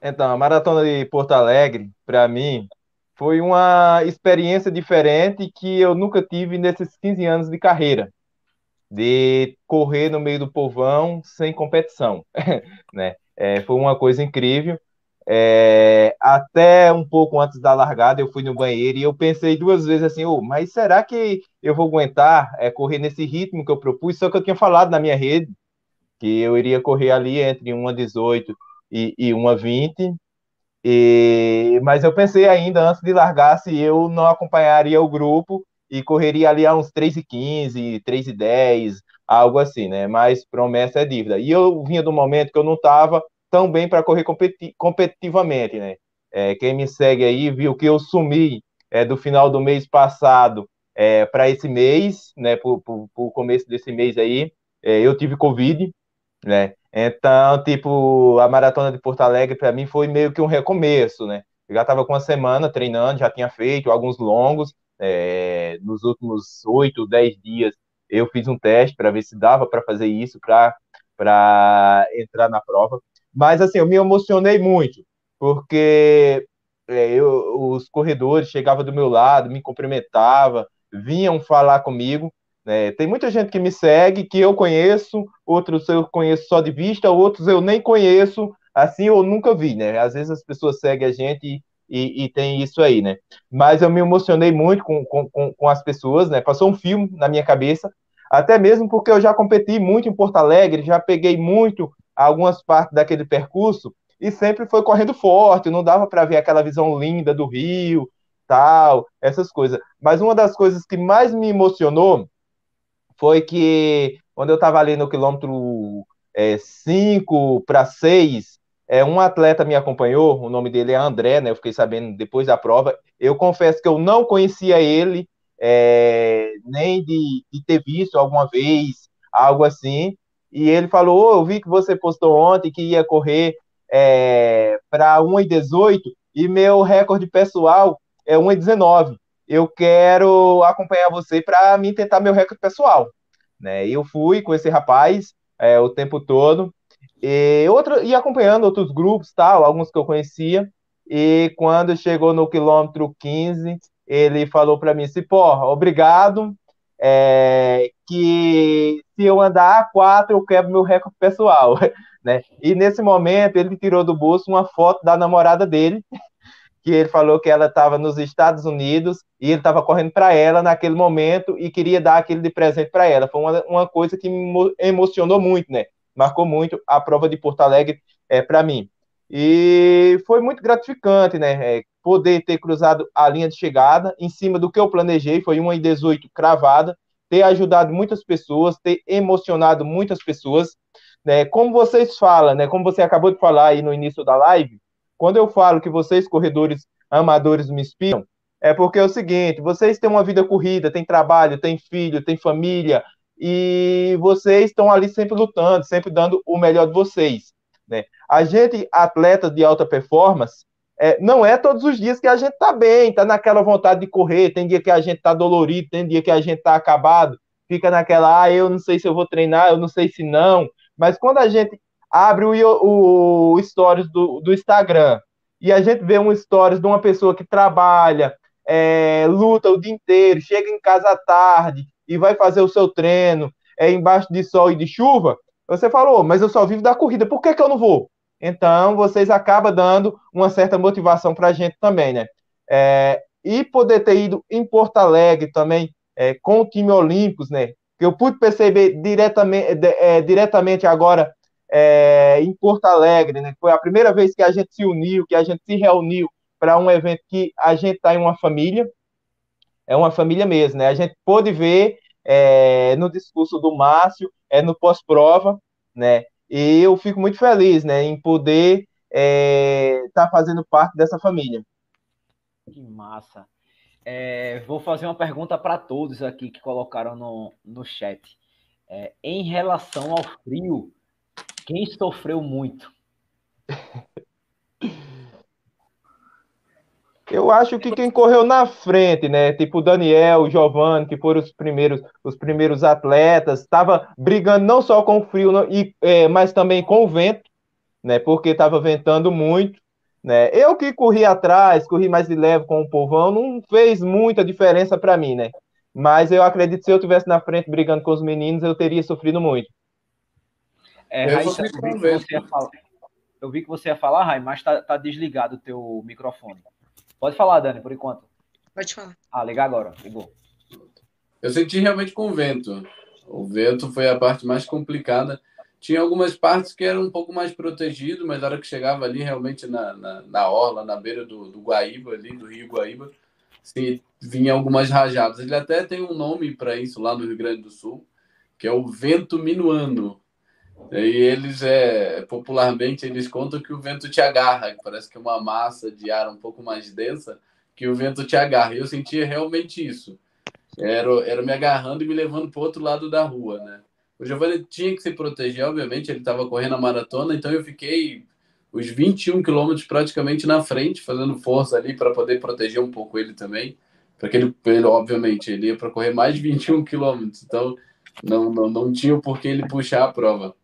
Então, a maratona de Porto Alegre, para mim, foi uma experiência diferente que eu nunca tive nesses 15 anos de carreira, de correr no meio do povão sem competição, né? É, foi uma coisa incrível. É, até um pouco antes da largada, eu fui no banheiro e eu pensei duas vezes assim, oh, mas será que eu vou aguentar é, correr nesse ritmo que eu propus? Só que eu tinha falado na minha rede que eu iria correr ali entre 1,18 e, e 1,20. E, mas eu pensei ainda, antes de largar, se eu não acompanharia o grupo e correria ali a uns 3,15, 3,10, algo assim, né? Mas promessa é dívida. E eu vinha do momento que eu não estava tão bem para correr competi competitivamente, né? É, quem me segue aí viu que eu sumi é, do final do mês passado é, para esse mês, né? Para o começo desse mês aí, é, eu tive Covid, né? Então, tipo, a maratona de Porto Alegre para mim foi meio que um recomeço, né? Eu já estava com uma semana treinando, já tinha feito alguns longos, é, nos últimos oito, dez dias eu fiz um teste para ver se dava para fazer isso, para entrar na prova. Mas, assim, eu me emocionei muito, porque é, eu, os corredores chegavam do meu lado, me cumprimentavam, vinham falar comigo. Né? Tem muita gente que me segue, que eu conheço, outros eu conheço só de vista, outros eu nem conheço, assim, eu nunca vi, né? Às vezes as pessoas seguem a gente e, e, e tem isso aí, né? Mas eu me emocionei muito com, com, com as pessoas, né? Passou um filme na minha cabeça, até mesmo porque eu já competi muito em Porto Alegre, já peguei muito algumas partes daquele percurso e sempre foi correndo forte, não dava para ver aquela visão linda do rio, tal, essas coisas. Mas uma das coisas que mais me emocionou foi que quando eu estava ali no quilômetro 5 é, para 6, é, um atleta me acompanhou, o nome dele é André, né? Eu fiquei sabendo depois da prova. Eu confesso que eu não conhecia ele, é, nem de, de, ter visto alguma vez, algo assim e ele falou: oh, Eu vi que você postou ontem que ia correr é, para 1,18 e meu recorde pessoal é 1,19. Eu quero acompanhar você para mim tentar meu recorde pessoal. Né? Eu fui com esse rapaz é, o tempo todo e, outro, e acompanhando outros grupos, tal, alguns que eu conhecia. E quando chegou no quilômetro 15, ele falou para mim: Cipó, obrigado, é, que se eu andar a quatro, eu quebro meu recorde pessoal, né? E nesse momento ele tirou do bolso uma foto da namorada dele, que ele falou que ela estava nos Estados Unidos e ele estava correndo para ela naquele momento e queria dar aquele de presente para ela. Foi uma, uma coisa que me emocionou muito, né? Marcou muito a prova de Porto Alegre é, para mim. E foi muito gratificante, né? É, poder ter cruzado a linha de chegada em cima do que eu planejei, foi uma em 18 cravada, ter ajudado muitas pessoas, ter emocionado muitas pessoas. Né? Como vocês falam, né? Como você acabou de falar aí no início da live, quando eu falo que vocês, corredores amadores, me inspiram, é porque é o seguinte: vocês têm uma vida corrida, têm trabalho, têm filho, têm família, e vocês estão ali sempre lutando, sempre dando o melhor de vocês. Né? A gente, atleta de alta performance, é, não é todos os dias que a gente tá bem, tá naquela vontade de correr, tem dia que a gente tá dolorido, tem dia que a gente tá acabado, fica naquela, ah, eu não sei se eu vou treinar, eu não sei se não, mas quando a gente abre o, o, stories do, do Instagram e a gente vê um stories de uma pessoa que trabalha, é, luta o dia inteiro, chega em casa à tarde e vai fazer o seu treino é, embaixo de sol e de chuva, você falou, mas eu só vivo da corrida, por que, que eu não vou? Então, vocês acabam dando uma certa motivação para a gente também, né? É, e poder ter ido em Porto Alegre também é, com o time Olímpicos, né? Que eu pude perceber diretamente, é, diretamente agora é, em Porto Alegre, né? Foi a primeira vez que a gente se uniu, que a gente se reuniu para um evento que a gente está em uma família, é uma família mesmo, né? A gente pôde ver é, no discurso do Márcio, é no pós-prova, né? E eu fico muito feliz, né, em poder estar é, tá fazendo parte dessa família. Que massa. É, vou fazer uma pergunta para todos aqui que colocaram no, no chat. É, em relação ao frio, quem sofreu muito? Eu acho que quem correu na frente, né? Tipo o Daniel, o Giovanni, que foram os primeiros, os primeiros atletas, estava brigando não só com o frio, e, é, mas também com o vento, né? Porque estava ventando muito. Né? Eu que corri atrás, corri mais de leve com o povão, não fez muita diferença para mim, né? Mas eu acredito que se eu tivesse na frente brigando com os meninos, eu teria sofrido muito. É, Raíssa, eu, vi que você ia falar, eu vi que você ia falar, Rai, mas tá, tá desligado o teu microfone. Pode falar, Dani, por enquanto. Pode falar. Ah, liga agora. Ligou. Eu senti realmente com o vento. O vento foi a parte mais complicada. Tinha algumas partes que eram um pouco mais protegido, mas na hora que chegava ali, realmente na, na, na orla, na beira do, do Guaíba, ali, do rio Guaíba, sim, vinha algumas rajadas. Ele até tem um nome para isso lá no Rio Grande do Sul, que é o vento minuano. E eles, é, popularmente, eles contam que o vento te agarra, que parece que é uma massa de ar um pouco mais densa, que o vento te agarra. E eu sentia realmente isso. Era, era me agarrando e me levando para o outro lado da rua, né? O Giovanni tinha que se proteger, obviamente, ele estava correndo a maratona, então eu fiquei os 21 quilômetros praticamente na frente, fazendo força ali para poder proteger um pouco ele também. Porque ele, ele obviamente, ele ia para correr mais de 21 quilômetros, então não, não, não tinha por que ele puxar a prova.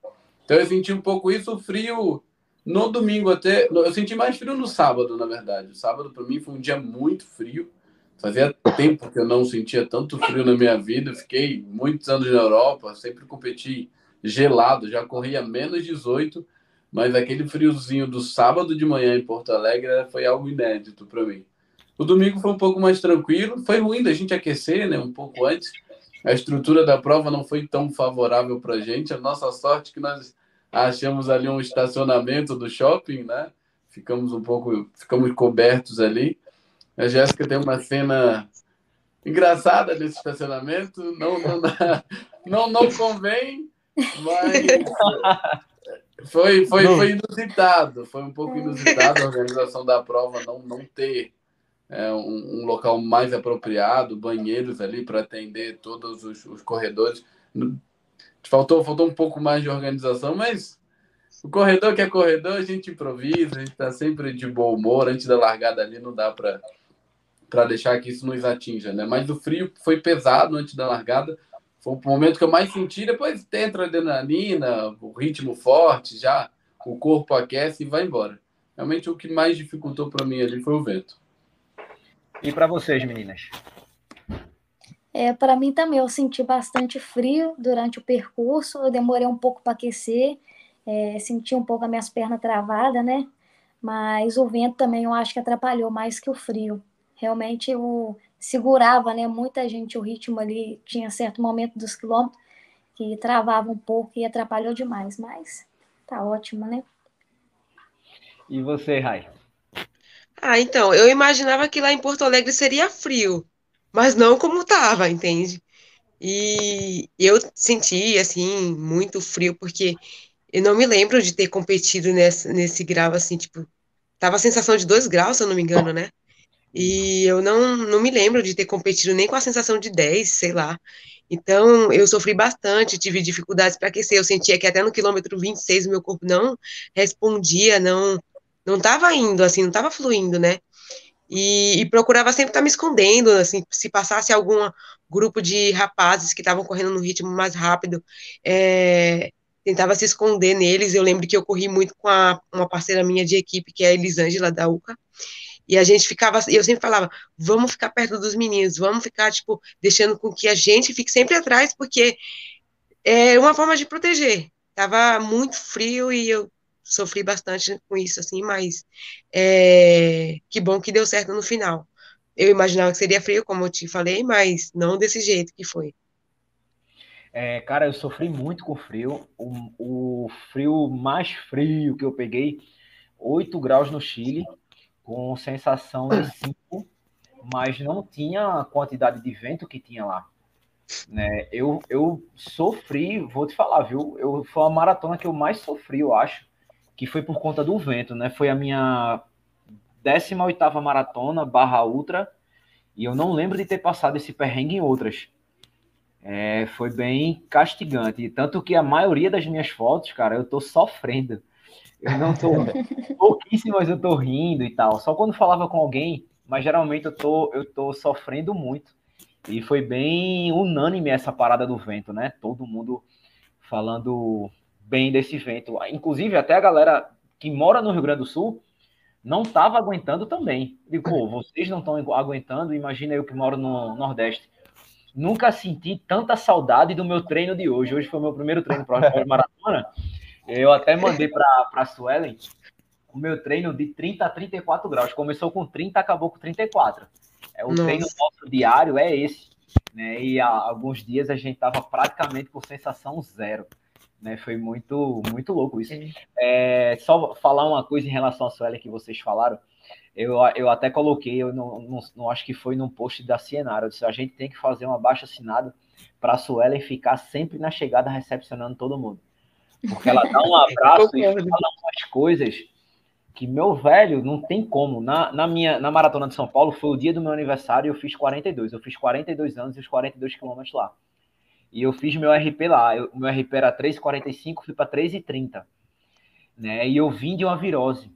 Então eu senti um pouco isso, frio no domingo até. Eu senti mais frio no sábado, na verdade. O sábado para mim foi um dia muito frio. Fazia tempo que eu não sentia tanto frio na minha vida. Fiquei muitos anos na Europa, sempre competi gelado, já corria menos 18, mas aquele friozinho do sábado de manhã em Porto Alegre foi algo inédito para mim. O domingo foi um pouco mais tranquilo, foi ruim da gente aquecer, né, um pouco antes. A estrutura da prova não foi tão favorável para a gente. A nossa sorte é que nós achamos ali um estacionamento do shopping, né? Ficamos um pouco, ficamos cobertos ali. A Jéssica tem uma cena engraçada nesse estacionamento, não não, não, não convém, mas foi, foi, foi inusitado, foi um pouco inusitado a organização da prova não, não ter é, um, um, local mais apropriado, banheiros ali para atender todos os, os corredores. Faltou, faltou um pouco mais de organização, mas o corredor que é corredor, a gente improvisa, a gente está sempre de bom humor. Antes da largada ali, não dá para deixar que isso nos atinja, né? Mas o frio foi pesado antes da largada. Foi o momento que eu mais senti. Depois entra a adrenalina, o ritmo forte, já o corpo aquece e vai embora. Realmente o que mais dificultou para mim ali foi o vento. E para vocês, meninas? É, para mim também, eu senti bastante frio durante o percurso, eu demorei um pouco para aquecer, é, senti um pouco as minhas pernas travadas, né? Mas o vento também eu acho que atrapalhou mais que o frio. Realmente eu segurava, né? Muita gente, o ritmo ali tinha certo momento dos quilômetros que travava um pouco e atrapalhou demais, mas tá ótimo, né? E você, Rai? Ah, então, eu imaginava que lá em Porto Alegre seria frio mas não como estava, entende? E eu senti, assim, muito frio, porque eu não me lembro de ter competido nesse, nesse grau, assim, tipo, tava a sensação de 2 graus, se eu não me engano, né? E eu não, não me lembro de ter competido nem com a sensação de 10, sei lá. Então, eu sofri bastante, tive dificuldades para aquecer. Eu sentia que até no quilômetro 26 o meu corpo não respondia, não não estava indo, assim, não estava fluindo, né? E, e, procurava sempre estar tá me escondendo, assim, se passasse algum grupo de rapazes que estavam correndo no ritmo mais rápido, é, tentava se esconder neles. Eu lembro que eu corri muito com a, uma parceira minha de equipe, que é a Elisângela da UCA, e a gente ficava, eu sempre falava, vamos ficar perto dos meninos, vamos ficar, tipo, deixando com que a gente fique sempre atrás, porque é uma forma de proteger. Tava muito frio e eu sofri bastante com isso, assim, mas é, que bom que deu certo no final. Eu imaginava que seria frio, como eu te falei, mas não desse jeito que foi. É, cara, eu sofri muito com frio. O, o, frio mais frio que eu peguei, 8 graus no Chile, com sensação de 5, mas não tinha a quantidade de vento que tinha lá. Né? Eu, eu sofri, vou te falar, viu? Eu, foi a maratona que eu mais sofri, eu acho, que foi por conta do vento, né? Foi a minha 18ª maratona barra ultra, e eu não lembro de ter passado esse perrengue em outras. É, foi bem castigante. Tanto que a maioria das minhas fotos, cara, eu tô sofrendo. Eu não tô. Pouquíssimas eu tô rindo e tal. Só quando falava com alguém, mas geralmente eu tô, eu tô sofrendo muito. E foi bem unânime essa parada do vento, né? Todo mundo falando bem desse vento. Inclusive, até a galera que mora no Rio Grande do Sul não estava aguentando também. Digo, pô, vocês não estão aguentando, imagina eu que moro no Nordeste. Nunca senti tanta saudade do meu treino de hoje. Hoje foi o meu primeiro treino para maratona. Eu até mandei para a Suelen o meu treino de 30 a 34 graus. Começou com 30, acabou com 34. É, o Nossa. treino nosso diário é esse. Né? E há alguns dias a gente estava praticamente com sensação zero. Né? Foi muito, muito louco isso. É, só falar uma coisa em relação à Suelen que vocês falaram. Eu, eu até coloquei, eu não, não, não acho que foi num post da Cienara. Eu disse, a gente tem que fazer uma baixa assinada para a Suelen ficar sempre na chegada recepcionando todo mundo. Porque ela dá um abraço e fala umas coisas que, meu velho, não tem como. Na, na minha na Maratona de São Paulo, foi o dia do meu aniversário e eu fiz 42. Eu fiz 42 anos e os 42 quilômetros lá. E eu fiz meu RP lá. O meu RP era 3,45, fui para 3,30. Né? E eu vim de uma virose.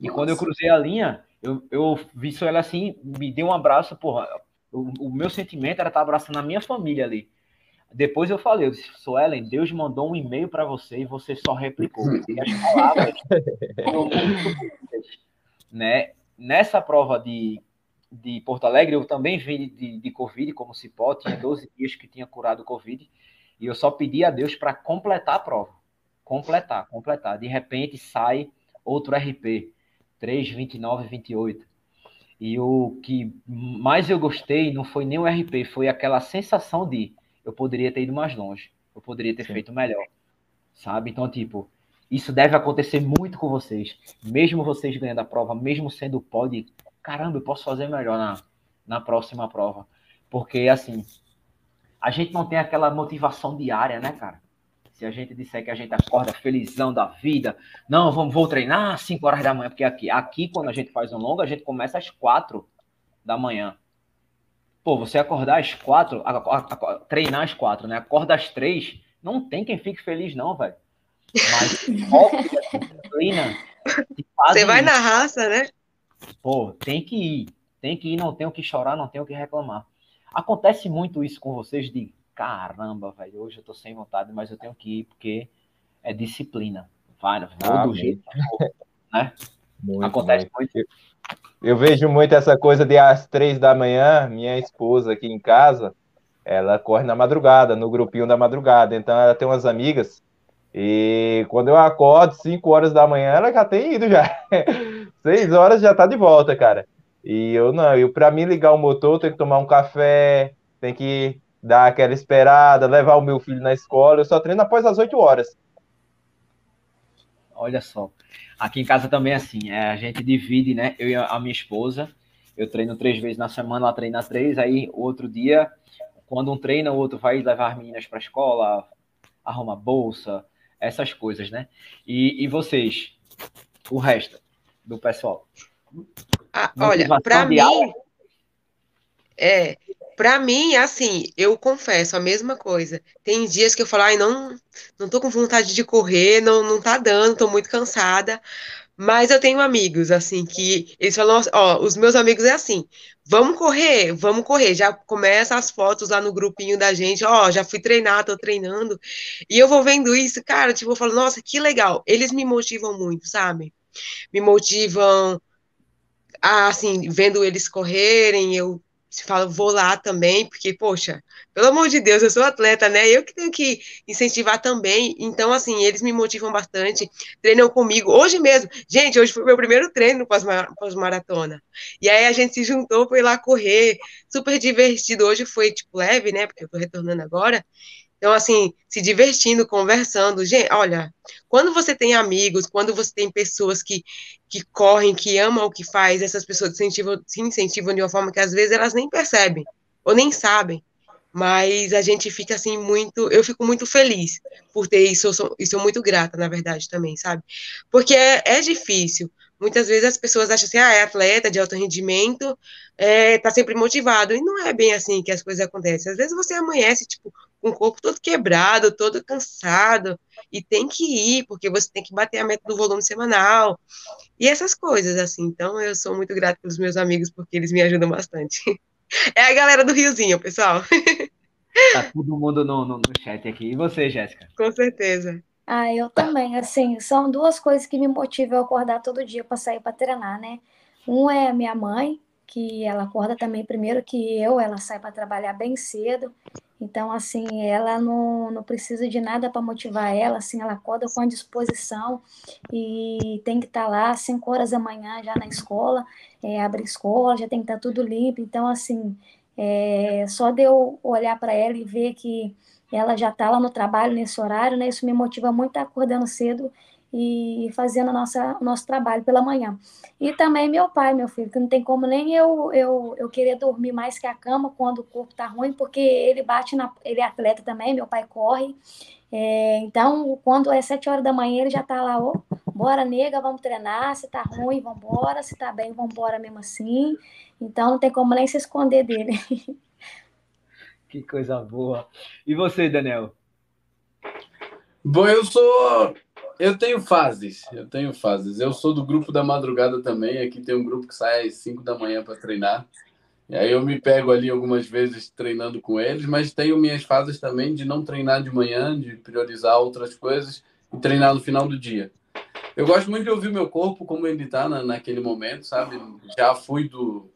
E Nossa. quando eu cruzei a linha, eu, eu vi só ela assim, me deu um abraço, porra. O, o meu sentimento era estar abraçando a minha família ali. Depois eu falei, eu disse, Suelen, Deus mandou um e-mail para você e você só replicou. E as palavras foram muito né? Nessa prova de, de Porto Alegre, eu também vim de, de Covid, como se pode, tinha 12 dias que tinha curado Covid, e eu só pedi a Deus para completar a prova. Completar, completar. De repente sai outro RP, 3, 29, 28. E o que mais eu gostei não foi nem o RP, foi aquela sensação de eu poderia ter ido mais longe, eu poderia ter Sim. feito melhor, sabe? Então, tipo, isso deve acontecer muito com vocês, mesmo vocês ganhando a prova, mesmo sendo pode, caramba, eu posso fazer melhor na, na próxima prova, porque assim, a gente não tem aquela motivação diária, né, cara? Se a gente disser que a gente acorda felizão da vida, não, vamos, vou treinar às 5 horas da manhã, porque aqui, aqui, quando a gente faz um longo, a gente começa às 4 da manhã. Pô, você acordar às quatro, a, a, a, treinar às quatro, né? Acorda às três, não tem quem fique feliz, não, velho. Mas disciplina. Você vai na raça, né? Pô, tem que ir. Tem que ir, não tenho que chorar, não tenho que reclamar. Acontece muito isso com vocês de caramba, velho, hoje eu tô sem vontade, mas eu tenho que ir porque é disciplina. Vai, vou ah, do jeito, né? Muito, Acontece muito. muito. Eu vejo muito essa coisa de às três da manhã, minha esposa aqui em casa, ela corre na madrugada, no grupinho da madrugada. Então ela tem umas amigas e quando eu acordo, 5 horas da manhã, ela já tem ido já. 6 horas já tá de volta, cara. E eu não, eu para mim ligar o motor, tem que tomar um café, tem que dar aquela esperada, levar o meu filho na escola. Eu só treino após as 8 horas. Olha só. Aqui em casa também é assim, é, a gente divide, né? Eu e a minha esposa. Eu treino três vezes na semana, ela treina três. Aí, outro dia, quando um treina, o outro vai levar as meninas para a escola, arruma bolsa, essas coisas, né? E, e vocês, o resto do pessoal? Ah, olha, para mim, aula? é, para mim, assim, eu confesso a mesma coisa. Tem dias que eu falo, ai, não, não tô com vontade de correr, não, não tá dando, tô muito cansada. Mas eu tenho amigos, assim, que eles falam, ó, os meus amigos é assim, vamos correr, vamos correr. Já começa as fotos lá no grupinho da gente, ó, já fui treinar, tô treinando. E eu vou vendo isso, cara, tipo, eu falo, nossa, que legal. Eles me motivam muito, sabe? Me motivam, assim, vendo eles correrem, eu se fala, vou lá também, porque, poxa, pelo amor de Deus, eu sou atleta, né? Eu que tenho que incentivar também. Então, assim, eles me motivam bastante, treinam comigo. Hoje mesmo, gente, hoje foi meu primeiro treino pós-maratona. E aí a gente se juntou, foi lá correr, super divertido. Hoje foi, tipo, leve, né? Porque eu tô retornando agora. Então, assim, se divertindo, conversando. Gente, olha, quando você tem amigos, quando você tem pessoas que, que correm, que amam o que faz, essas pessoas se incentivam, se incentivam de uma forma que às vezes elas nem percebem, ou nem sabem. mas a gente fica assim muito, eu fico muito feliz por ter isso, eu sou, e sou muito grata, na verdade, também, sabe? Porque é, é difícil. Muitas vezes as pessoas acham assim, ah, é atleta de alto rendimento, é, tá sempre motivado, e não é bem assim que as coisas acontecem. Às vezes você amanhece, tipo, com o corpo todo quebrado, todo cansado, e tem que ir, porque você tem que bater a meta do volume semanal, e essas coisas, assim. Então, eu sou muito grata pelos meus amigos, porque eles me ajudam bastante. É a galera do Riozinho, pessoal. Tá todo mundo no, no, no chat aqui. E você, Jéssica? Com certeza. Ah, eu também, assim, são duas coisas que me motivam a acordar todo dia para sair para treinar, né? Um é a minha mãe, que ela acorda também primeiro que eu, ela sai para trabalhar bem cedo. Então, assim, ela não, não precisa de nada para motivar ela, assim, ela acorda com a disposição e tem que estar tá lá às 5 horas da manhã já na escola, é, abre escola, já tem que estar tá tudo limpo. Então, assim, é, só de eu olhar para ela e ver que ela já está lá no trabalho nesse horário, né? Isso me motiva muito a acordando cedo e fazendo a nossa, o nosso trabalho pela manhã. E também meu pai, meu filho, que não tem como nem eu, eu, eu querer dormir mais que a cama quando o corpo está ruim, porque ele bate na. Ele é atleta também, meu pai corre. É, então, quando é sete horas da manhã, ele já está lá, ô, bora, nega, vamos treinar. Se tá ruim, vamos embora. Se tá bem, vamos embora mesmo assim. Então, não tem como nem se esconder dele. Que coisa boa. E você, Daniel? Bom, eu sou eu tenho fases, eu tenho fases. Eu sou do grupo da madrugada também. Aqui tem um grupo que sai às 5 da manhã para treinar. E aí eu me pego ali algumas vezes treinando com eles, mas tenho minhas fases também de não treinar de manhã, de priorizar outras coisas e treinar no final do dia. Eu gosto muito de ouvir meu corpo como ele está na, naquele momento, sabe? Já fui do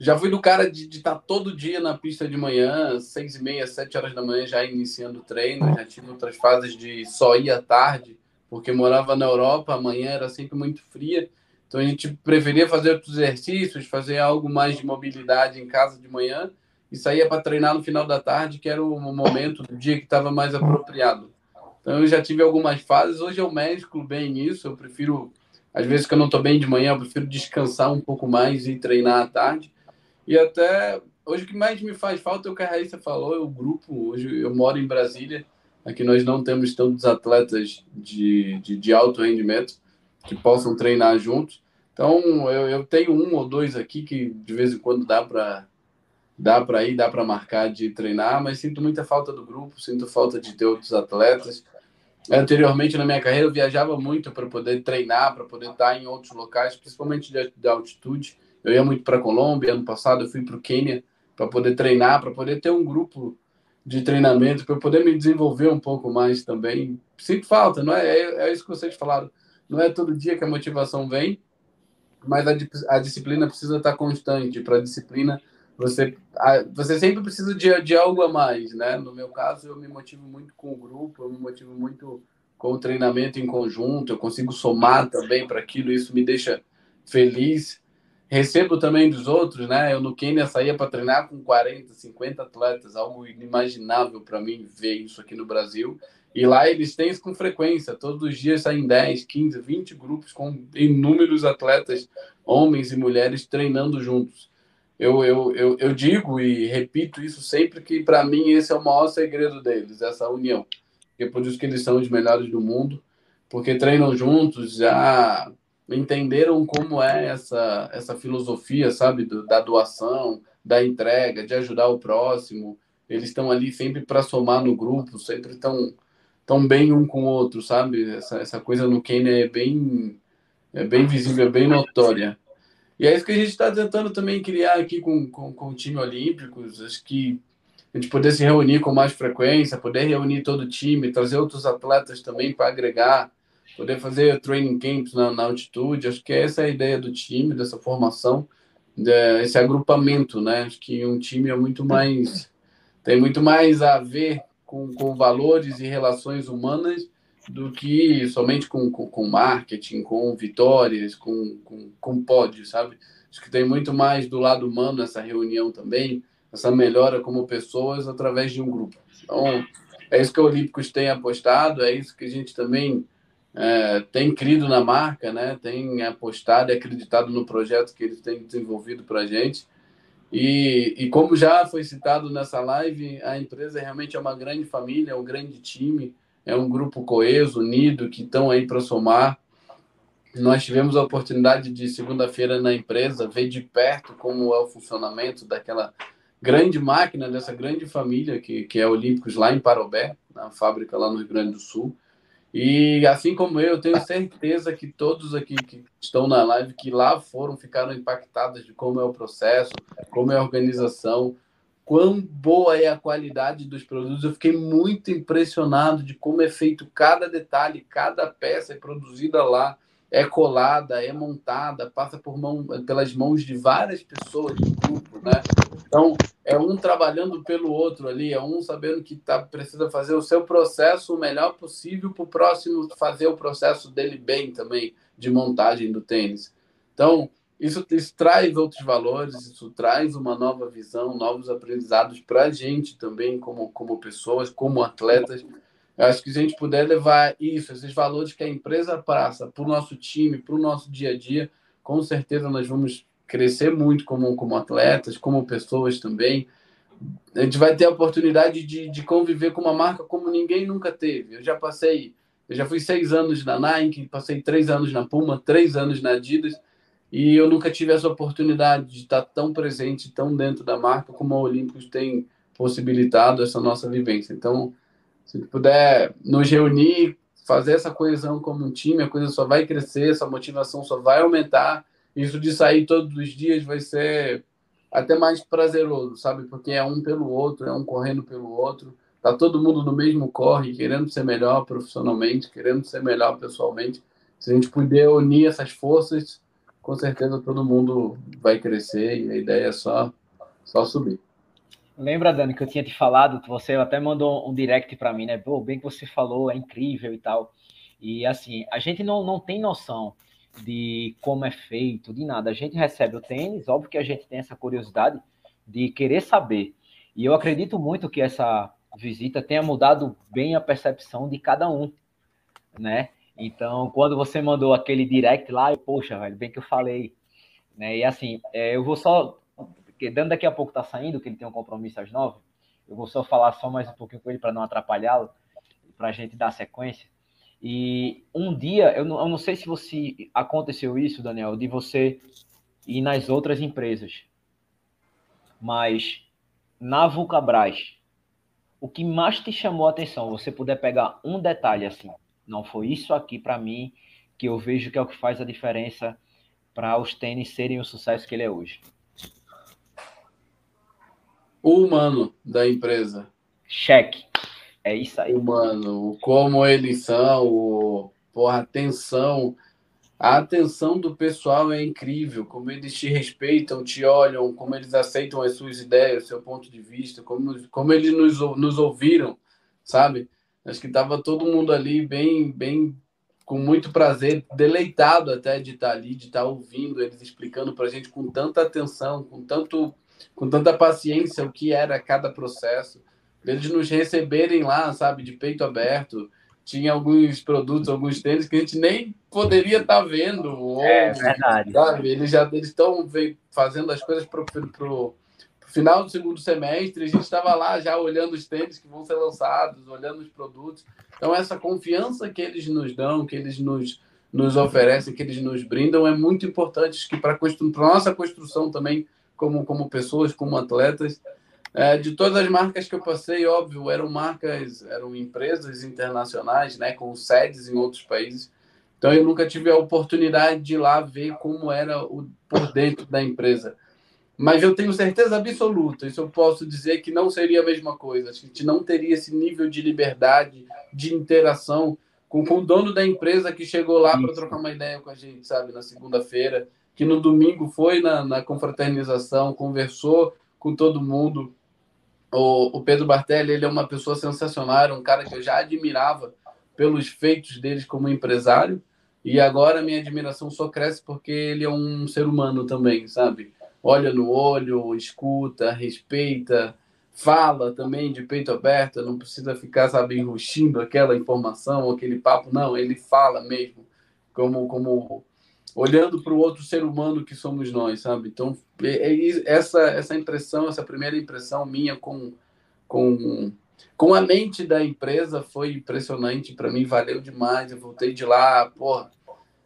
já fui do cara de estar tá todo dia na pista de manhã, seis e meia, sete horas da manhã, já iniciando o treino. Já tive outras fases de só ir à tarde, porque morava na Europa, a manhã era sempre muito fria. Então a gente preferia fazer outros exercícios, fazer algo mais de mobilidade em casa de manhã e saía para treinar no final da tarde, que era o momento do dia que estava mais apropriado. Então eu já tive algumas fases. Hoje eu mesclo bem isso. Eu prefiro, às vezes que eu não estou bem de manhã, eu prefiro descansar um pouco mais e treinar à tarde. E até hoje o que mais me faz falta é o que a Raíssa falou, é o grupo. Hoje eu moro em Brasília, aqui nós não temos tantos atletas de, de, de alto rendimento que possam treinar juntos. Então eu, eu tenho um ou dois aqui que de vez em quando dá para dá para ir, dá para marcar de treinar, mas sinto muita falta do grupo, sinto falta de ter outros atletas. Anteriormente na minha carreira eu viajava muito para poder treinar, para poder estar em outros locais, principalmente de, de altitude. Eu ia muito para a Colômbia, ano passado eu fui para o Quênia para poder treinar, para poder ter um grupo de treinamento, para poder me desenvolver um pouco mais também. Sinto falta, não é? É, é isso que vocês falaram. Não é todo dia que a motivação vem, mas a, a disciplina precisa estar constante. Para a disciplina, você, a, você sempre precisa de, de algo a mais, né? No meu caso, eu me motivo muito com o grupo, eu me motivo muito com o treinamento em conjunto, eu consigo somar também para aquilo, isso me deixa feliz recebo também dos outros, né? Eu no Quênia saía para treinar com 40, 50 atletas, algo inimaginável para mim ver isso aqui no Brasil. E lá eles têm isso com frequência, todos os dias saem 10, 15, 20 grupos com inúmeros atletas, homens e mulheres, treinando juntos. Eu, eu, eu, eu digo e repito isso sempre que para mim esse é o maior segredo deles, essa união. E por isso que eles são os melhores do mundo, porque treinam juntos, já entenderam como é essa, essa filosofia, sabe, do, da doação, da entrega, de ajudar o próximo. Eles estão ali sempre para somar no grupo, sempre estão tão bem um com o outro, sabe? Essa, essa coisa no Quênia é bem, é bem visível, é bem notória. E é isso que a gente está tentando também criar aqui com, com, com o time olímpico. Acho que a gente poder se reunir com mais frequência, poder reunir todo o time, trazer outros atletas também para agregar, poder fazer training camps na, na, altitude. Acho que essa é a ideia do time, dessa formação, de, esse agrupamento, né? Acho que um time é muito mais tem muito mais a ver com, com valores e relações humanas do que somente com, com, com marketing, com vitórias, com, com, com pódios, sabe? Acho que tem muito mais do lado humano essa reunião também, essa melhora como pessoas através de um grupo. Então, é isso que o Olímpicos tem apostado, é isso que a gente também é, tem crido na marca, né? tem apostado e acreditado no projeto que eles têm desenvolvido para a gente. E, e como já foi citado nessa live, a empresa realmente é uma grande família, é um grande time, é um grupo coeso, unido, que estão aí para somar. Nós tivemos a oportunidade de segunda-feira na empresa ver de perto como é o funcionamento daquela grande máquina, dessa grande família que, que é Olímpicos lá em Parobé, na fábrica lá no Rio Grande do Sul. E assim como eu, tenho certeza que todos aqui que estão na live, que lá foram, ficaram impactados de como é o processo, como é a organização, quão boa é a qualidade dos produtos. Eu fiquei muito impressionado de como é feito cada detalhe, cada peça é produzida lá, é colada, é montada, passa por mão, pelas mãos de várias pessoas do grupo, né? Então, é um trabalhando pelo outro ali, é um sabendo que tá, precisa fazer o seu processo o melhor possível para o próximo fazer o processo dele bem também, de montagem do tênis. Então, isso, isso traz outros valores, isso traz uma nova visão, novos aprendizados para a gente também, como, como pessoas, como atletas. Eu acho que se a gente puder levar isso, esses valores que a empresa passa para o nosso time, para o nosso dia a dia, com certeza nós vamos crescer muito como, como atletas, como pessoas também. A gente vai ter a oportunidade de, de conviver com uma marca como ninguém nunca teve. Eu já passei, eu já fui seis anos na Nike, passei três anos na Puma, três anos na Adidas, e eu nunca tive essa oportunidade de estar tão presente, tão dentro da marca como a Olímpicos tem possibilitado essa nossa vivência. Então, se puder nos reunir, fazer essa coesão como um time, a coisa só vai crescer, essa motivação só vai aumentar. Isso de sair todos os dias vai ser até mais prazeroso, sabe? Porque é um pelo outro, é um correndo pelo outro. Tá todo mundo no mesmo corre, querendo ser melhor profissionalmente, querendo ser melhor pessoalmente. Se a gente puder unir essas forças, com certeza todo mundo vai crescer e a ideia é só, só subir. Lembra, Dani, que eu tinha te falado, você até mandou um direct para mim, né? Pô, bem que você falou, é incrível e tal. E assim, a gente não, não tem noção de como é feito, de nada. A gente recebe o tênis, óbvio que a gente tem essa curiosidade de querer saber. E eu acredito muito que essa visita tenha mudado bem a percepção de cada um, né? Então, quando você mandou aquele direct lá, eu, poxa, velho, bem que eu falei, né? E assim, é, eu vou só, porque dando daqui a pouco tá saindo, que ele tem um compromisso às nove, eu vou só falar só mais um pouquinho com ele para não atrapalhá-lo, para a gente dar sequência. E um dia, eu não, eu não sei se você aconteceu isso, Daniel, de você ir nas outras empresas, mas na Vulcabras, o que mais te chamou a atenção, você puder pegar um detalhe assim, não foi isso aqui para mim que eu vejo que é o que faz a diferença para os tênis serem o sucesso que ele é hoje. O humano da empresa. Cheque. É isso aí. Humano, como eles são, o, porra, a atenção. A atenção do pessoal é incrível, como eles te respeitam, te olham, como eles aceitam as suas ideias, o seu ponto de vista, como, como eles nos, nos ouviram, sabe? Acho que estava todo mundo ali bem, bem com muito prazer, deleitado até de estar ali, de estar ouvindo eles explicando para a gente com tanta atenção, com tanto, com tanta paciência o que era cada processo, eles nos receberem lá, sabe, de peito aberto. Tinha alguns produtos, alguns tênis que a gente nem poderia estar tá vendo. Ou, é verdade. Sabe? Eles já estão fazendo as coisas para o final do segundo semestre, a gente estava lá já olhando os tênis que vão ser lançados, olhando os produtos. Então, essa confiança que eles nos dão, que eles nos, nos oferecem, que eles nos brindam, é muito importante que para a nossa construção também, como, como pessoas, como atletas. É, de todas as marcas que eu passei, óbvio, eram marcas, eram empresas internacionais, né, com sedes em outros países. Então, eu nunca tive a oportunidade de ir lá ver como era o, por dentro da empresa mas eu tenho certeza absoluta, isso eu posso dizer que não seria a mesma coisa. A gente não teria esse nível de liberdade, de interação com, com o dono da empresa que chegou lá para trocar uma ideia com a gente, sabe, na segunda-feira, que no domingo foi na, na confraternização, conversou com todo mundo. O, o Pedro Bartelli, ele é uma pessoa sensacional, um cara que eu já admirava pelos feitos dele como empresário, e agora minha admiração só cresce porque ele é um ser humano também, sabe? olha no olho, escuta, respeita, fala também de peito aberto, não precisa ficar, sabe, enrustindo aquela informação, aquele papo, não, ele fala mesmo, como, como olhando para o outro ser humano que somos nós, sabe? Então, é, é, essa, essa impressão, essa primeira impressão minha com, com, com a mente da empresa foi impressionante para mim, valeu demais. Eu voltei de lá, porra,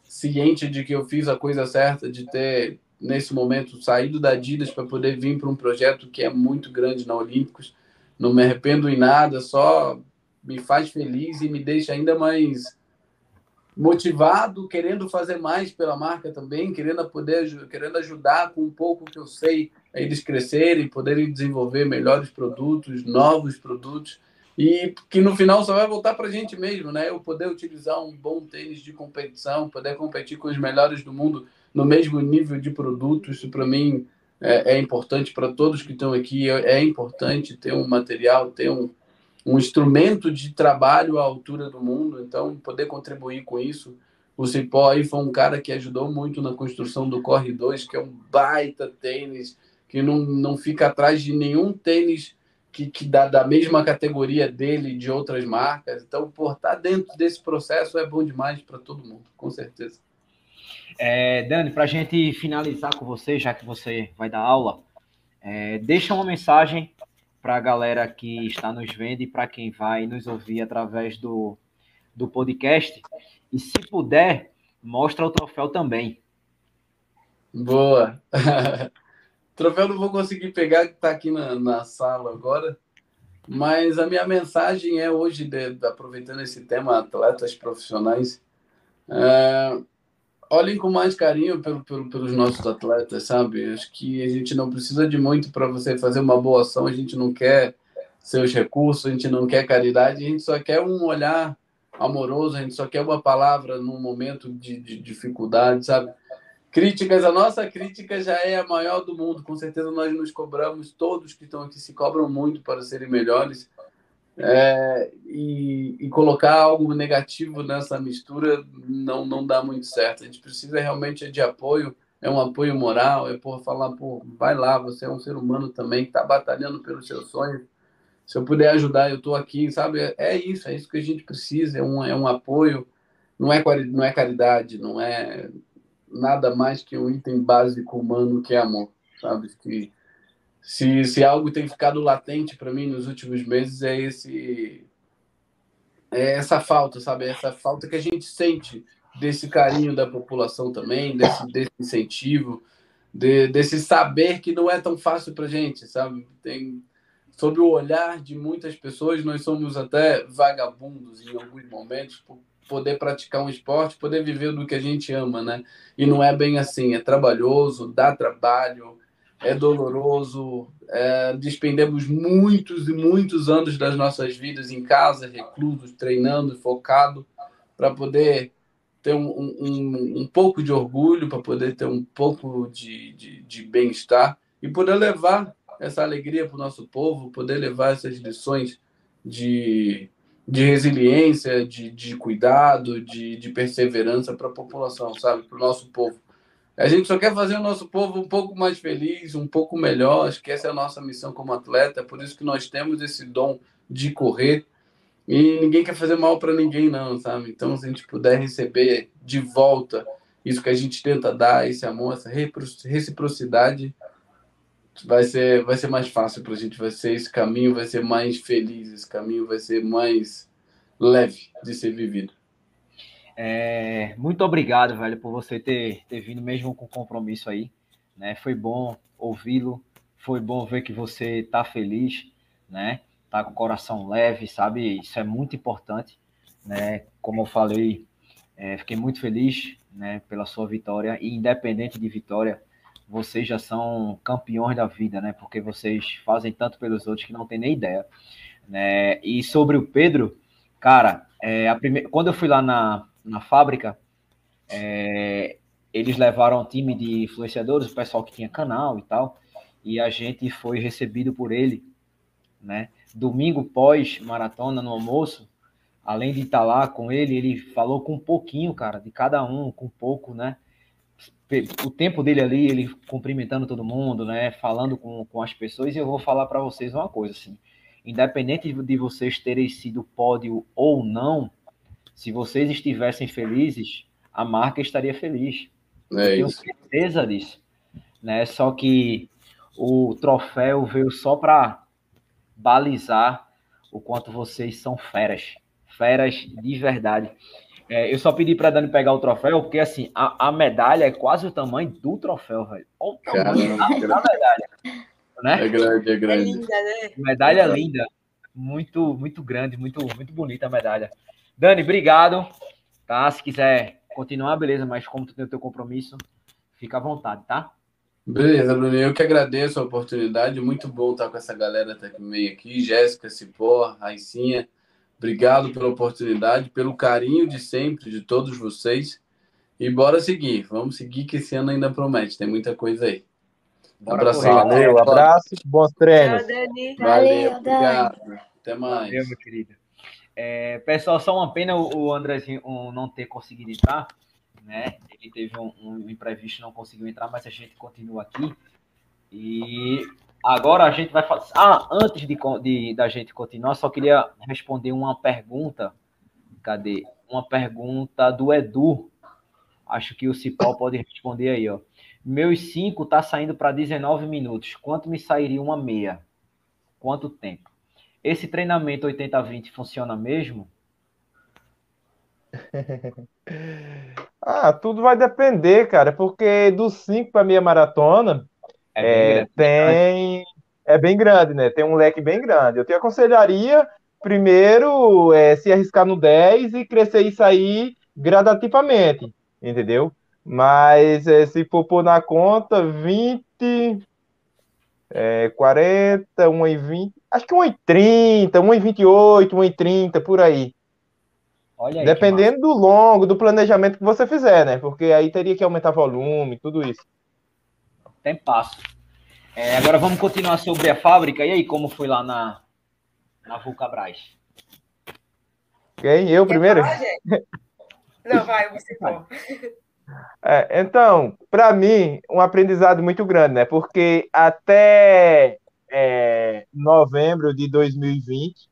ciente de que eu fiz a coisa certa, de ter, nesse momento, saído da Adidas para poder vir para um projeto que é muito grande na Olímpicos. Não me arrependo em nada, só me faz feliz e me deixa ainda mais motivado, querendo fazer mais pela marca também, querendo poder, querendo ajudar com um pouco que eu sei eles crescerem, poderem desenvolver melhores produtos, novos produtos e que no final só vai voltar para a gente mesmo, né? Eu poder utilizar um bom tênis de competição, poder competir com os melhores do mundo no mesmo nível de produto, isso para mim é, é importante para todos que estão aqui. É, é importante ter um material, ter um, um instrumento de trabalho à altura do mundo, então poder contribuir com isso. O Cipó aí foi um cara que ajudou muito na construção do Corre 2, que é um baita tênis, que não, não fica atrás de nenhum tênis que, que dá da mesma categoria dele de outras marcas. Então, por estar tá dentro desse processo é bom demais para todo mundo, com certeza. É, Dani, para a gente finalizar com você, já que você vai dar aula, é, deixa uma mensagem para a galera que está nos vendo e para quem vai nos ouvir através do, do podcast. E se puder, mostra o troféu também. Boa! troféu não vou conseguir pegar, que está aqui na, na sala agora. Mas a minha mensagem é hoje, de, de, aproveitando esse tema atletas profissionais, é, olhem com mais carinho pelo, pelo, pelos nossos atletas, sabe? Acho que a gente não precisa de muito para você fazer uma boa ação, a gente não quer seus recursos, a gente não quer caridade, a gente só quer um olhar amoroso, a gente só quer uma palavra num momento de, de dificuldade, sabe? Críticas, a nossa crítica já é a maior do mundo, com certeza nós nos cobramos, todos que estão aqui se cobram muito para serem melhores, é, e, e, colocar algo negativo nessa mistura não, não dá muito certo. A gente precisa realmente de apoio, é um apoio moral, é por falar, pô, vai lá, você é um ser humano também que está batalhando pelos seus sonhos. Se eu puder ajudar, eu estou aqui, sabe? É, é isso, é isso que a gente precisa, é um, é um apoio, não é, não é caridade, não é nada mais que um item básico humano que é amor, sabe? Que se, se algo tem ficado latente para mim nos últimos meses é esse é essa falta, sabe? Essa falta que a gente sente desse carinho da população também, desse, desse incentivo, de, desse saber que não é tão fácil para gente, sabe? Tem sob o olhar de muitas pessoas, nós somos até vagabundos em alguns momentos por poder praticar um esporte, poder viver do que a gente ama, né? E não é bem assim, é trabalhoso, dá trabalho, é doloroso, é, despendemos muitos e muitos anos das nossas vidas em casa, reclusos, treinando, focado, para poder ter um, um, um, pouco de orgulho, para poder ter um pouco de, de, de bem-estar e poder levar essa alegria para o nosso povo, poder levar essas lições de, de resiliência, de, de cuidado, de, de perseverança para a população, sabe? Para o nosso povo. A gente só quer fazer o nosso povo um pouco mais feliz, um pouco melhor. Acho que essa é a nossa missão como atleta. É por isso que nós temos esse dom de correr. E ninguém quer fazer mal para ninguém, não, sabe? Então, se a gente puder receber de volta isso que a gente tenta dar, esse amor, essa reciprocidade, vai ser, vai ser mais fácil para a gente. Vai ser esse caminho, vai ser mais feliz. Esse caminho vai ser mais leve de ser vivido. É, muito obrigado, velho, por você ter, ter vindo mesmo com compromisso aí. Né? Foi bom ouvi-lo, foi bom ver que você tá feliz, né? Tá com o coração leve, sabe? Isso é muito importante, né? Como eu falei, é, fiquei muito feliz, né, pela sua vitória e independente de vitória, vocês já são campeões da vida, né? Porque vocês fazem tanto pelos outros que não tem nem ideia, né? E sobre o Pedro, cara, é, a primeira, quando eu fui lá na na fábrica, é, eles levaram um time de influenciadores, o pessoal que tinha canal e tal, e a gente foi recebido por ele, né? Domingo pós maratona no almoço, além de estar lá com ele, ele falou com um pouquinho, cara, de cada um, com pouco, né? O tempo dele ali, ele cumprimentando todo mundo, né? Falando com, com as pessoas, e eu vou falar para vocês uma coisa, assim, independente de vocês terem sido pódio ou não, se vocês estivessem felizes, a marca estaria feliz. É eu tenho certeza disso. Né? Só que o troféu veio só para balizar o quanto vocês são feras. Feras de verdade. É, eu só pedi para Dani pegar o troféu, porque assim, a, a, medalha é quase o tamanho do troféu, velho. Olha o tamanho da, da, medalha. Né? É grande, é grande. É linda, né? Medalha é linda. Muito, muito grande, muito, muito bonita a medalha. Dani, obrigado. Tá? Se quiser continuar, beleza, mas como tu tem o teu compromisso, fica à vontade, tá? Beleza, Bruno, eu que agradeço a oportunidade, muito bom estar com essa galera também aqui, Jéssica, Cipó, Raicinha, obrigado pela oportunidade, pelo carinho de sempre de todos vocês, e bora seguir, vamos seguir que esse ano ainda promete, tem muita coisa aí. Um abração. Valeu, abraço, bons treinos. Tchau, Dani. Valeu, obrigado. Até mais. Valeu, meu querido. É, pessoal, só uma pena o Andrezinho não ter conseguido entrar, né? Ele teve um, um imprevisto, não conseguiu entrar, mas a gente continua aqui. E agora a gente vai fazer. Ah, antes de, de da gente continuar, só queria responder uma pergunta. Cadê? Uma pergunta do Edu. Acho que o Cipó pode responder aí, ó. Meus 5 tá saindo para 19 minutos. Quanto me sairia uma meia? Quanto tempo? Esse treinamento 80-20 funciona mesmo? ah, tudo vai depender, cara, porque dos 5 para meia maratona é é, tem é bem grande, né? Tem um leque bem grande. Eu te aconselharia primeiro é, se arriscar no 10 e crescer isso aí gradativamente, entendeu? Mas é, se for pôr na conta, 20, é, 40, 1,20, acho que 1,30, 1,28, 1,30, por aí. Olha aí Dependendo do longo, do planejamento que você fizer, né? Porque aí teria que aumentar volume, tudo isso. Tem passo. É, agora vamos continuar sobre a fábrica. E aí, como foi lá na, na Vulcabras? Quem? Eu primeiro? Não, vai, você for. É, então, para mim, um aprendizado muito grande, né? Porque até é, novembro de 2020,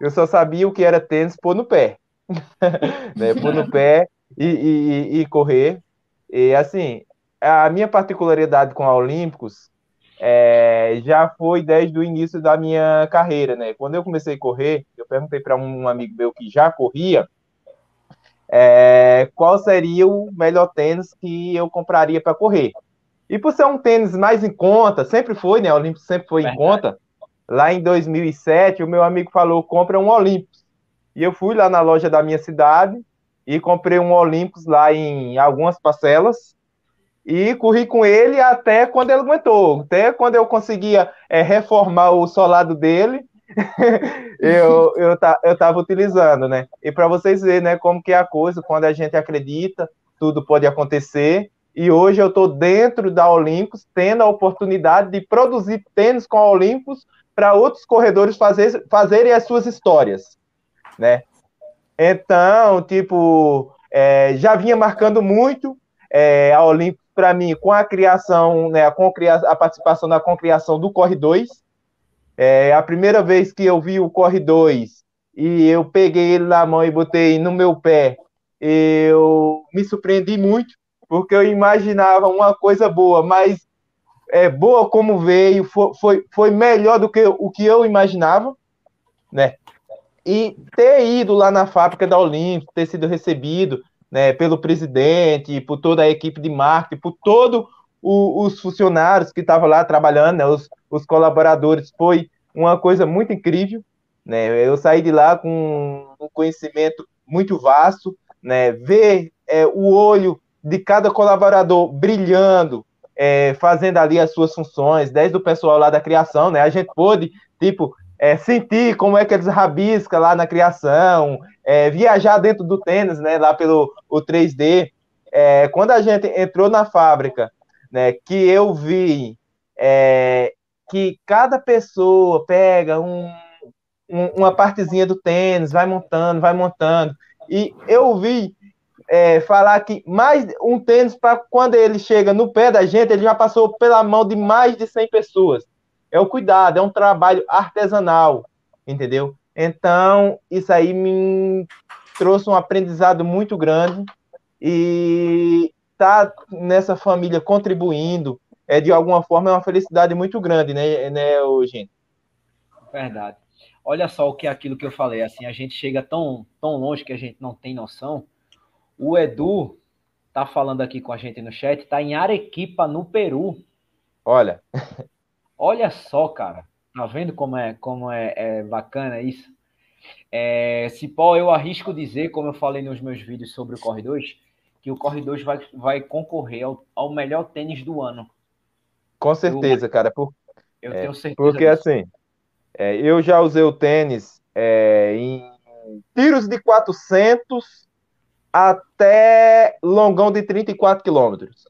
eu só sabia o que era tênis pôr no pé. né? Pôr no pé e, e, e, correr. E assim, a minha particularidade com a Olímpicos é, já foi desde o início da minha carreira, né? Quando eu comecei a correr, eu perguntei para um amigo meu que já corria é, qual seria o melhor tênis que eu compraria para correr. E por ser um tênis mais em conta, sempre foi, né? O Olympus sempre foi Verdade. em conta. Lá em 2007, o meu amigo falou: compra um Olympus. E eu fui lá na loja da minha cidade e comprei um Olympus lá em algumas parcelas e corri com ele até quando ele aguentou, até quando eu conseguia é, reformar o solado dele eu, eu, tá, eu tava utilizando, né? E para vocês verem, né, como que é a coisa, quando a gente acredita, tudo pode acontecer. E hoje eu estou dentro da Olympus, tendo a oportunidade de produzir tênis com a Olympus para outros corredores fazer, fazerem as suas histórias, né? Então, tipo, é, já vinha marcando muito é, a Olympus para mim com a criação, né, a, a participação na concriação do Corre 2, é, a primeira vez que eu vi o Corre 2 e eu peguei ele na mão e botei no meu pé, eu me surpreendi muito, porque eu imaginava uma coisa boa, mas é, boa como veio, foi, foi, foi melhor do que o que eu imaginava, né? E ter ido lá na fábrica da Olímpica, ter sido recebido né, pelo presidente, por toda a equipe de marketing, por todos os funcionários que estavam lá trabalhando, né, os, os colaboradores, foi uma coisa muito incrível. Né? Eu saí de lá com um conhecimento muito vasto, né? ver é, o olho de cada colaborador brilhando, é, fazendo ali as suas funções, desde o pessoal lá da criação, né? A gente pôde, tipo, é, sentir como é que eles rabiscam lá na criação, é, viajar dentro do tênis, né? Lá pelo o 3D. É, quando a gente entrou na fábrica, né? Que eu vi é, que cada pessoa pega um, um, uma partezinha do tênis, vai montando, vai montando. E eu vi é, falar que mais um tênis, para quando ele chega no pé da gente, ele já passou pela mão de mais de 100 pessoas. É o cuidado, é um trabalho artesanal, entendeu? Então, isso aí me trouxe um aprendizado muito grande e estar nessa família contribuindo é de alguma forma é uma felicidade muito grande, né, né, gente? Verdade. Olha só o que é aquilo que eu falei, assim, a gente chega tão, tão longe que a gente não tem noção. O Edu tá falando aqui com a gente no chat, tá em Arequipa, no Peru. Olha. Olha só, cara. Tá vendo como é, como é, é bacana isso? É, Cipó, eu arrisco dizer, como eu falei nos meus vídeos sobre o Corre 2, que o Corre 2 vai, vai concorrer ao, ao melhor tênis do ano. Com certeza, eu, cara. Por, eu tenho certeza. Porque disso. assim, é, eu já usei o tênis é, em tiros de 400 até longão de 34 quilômetros.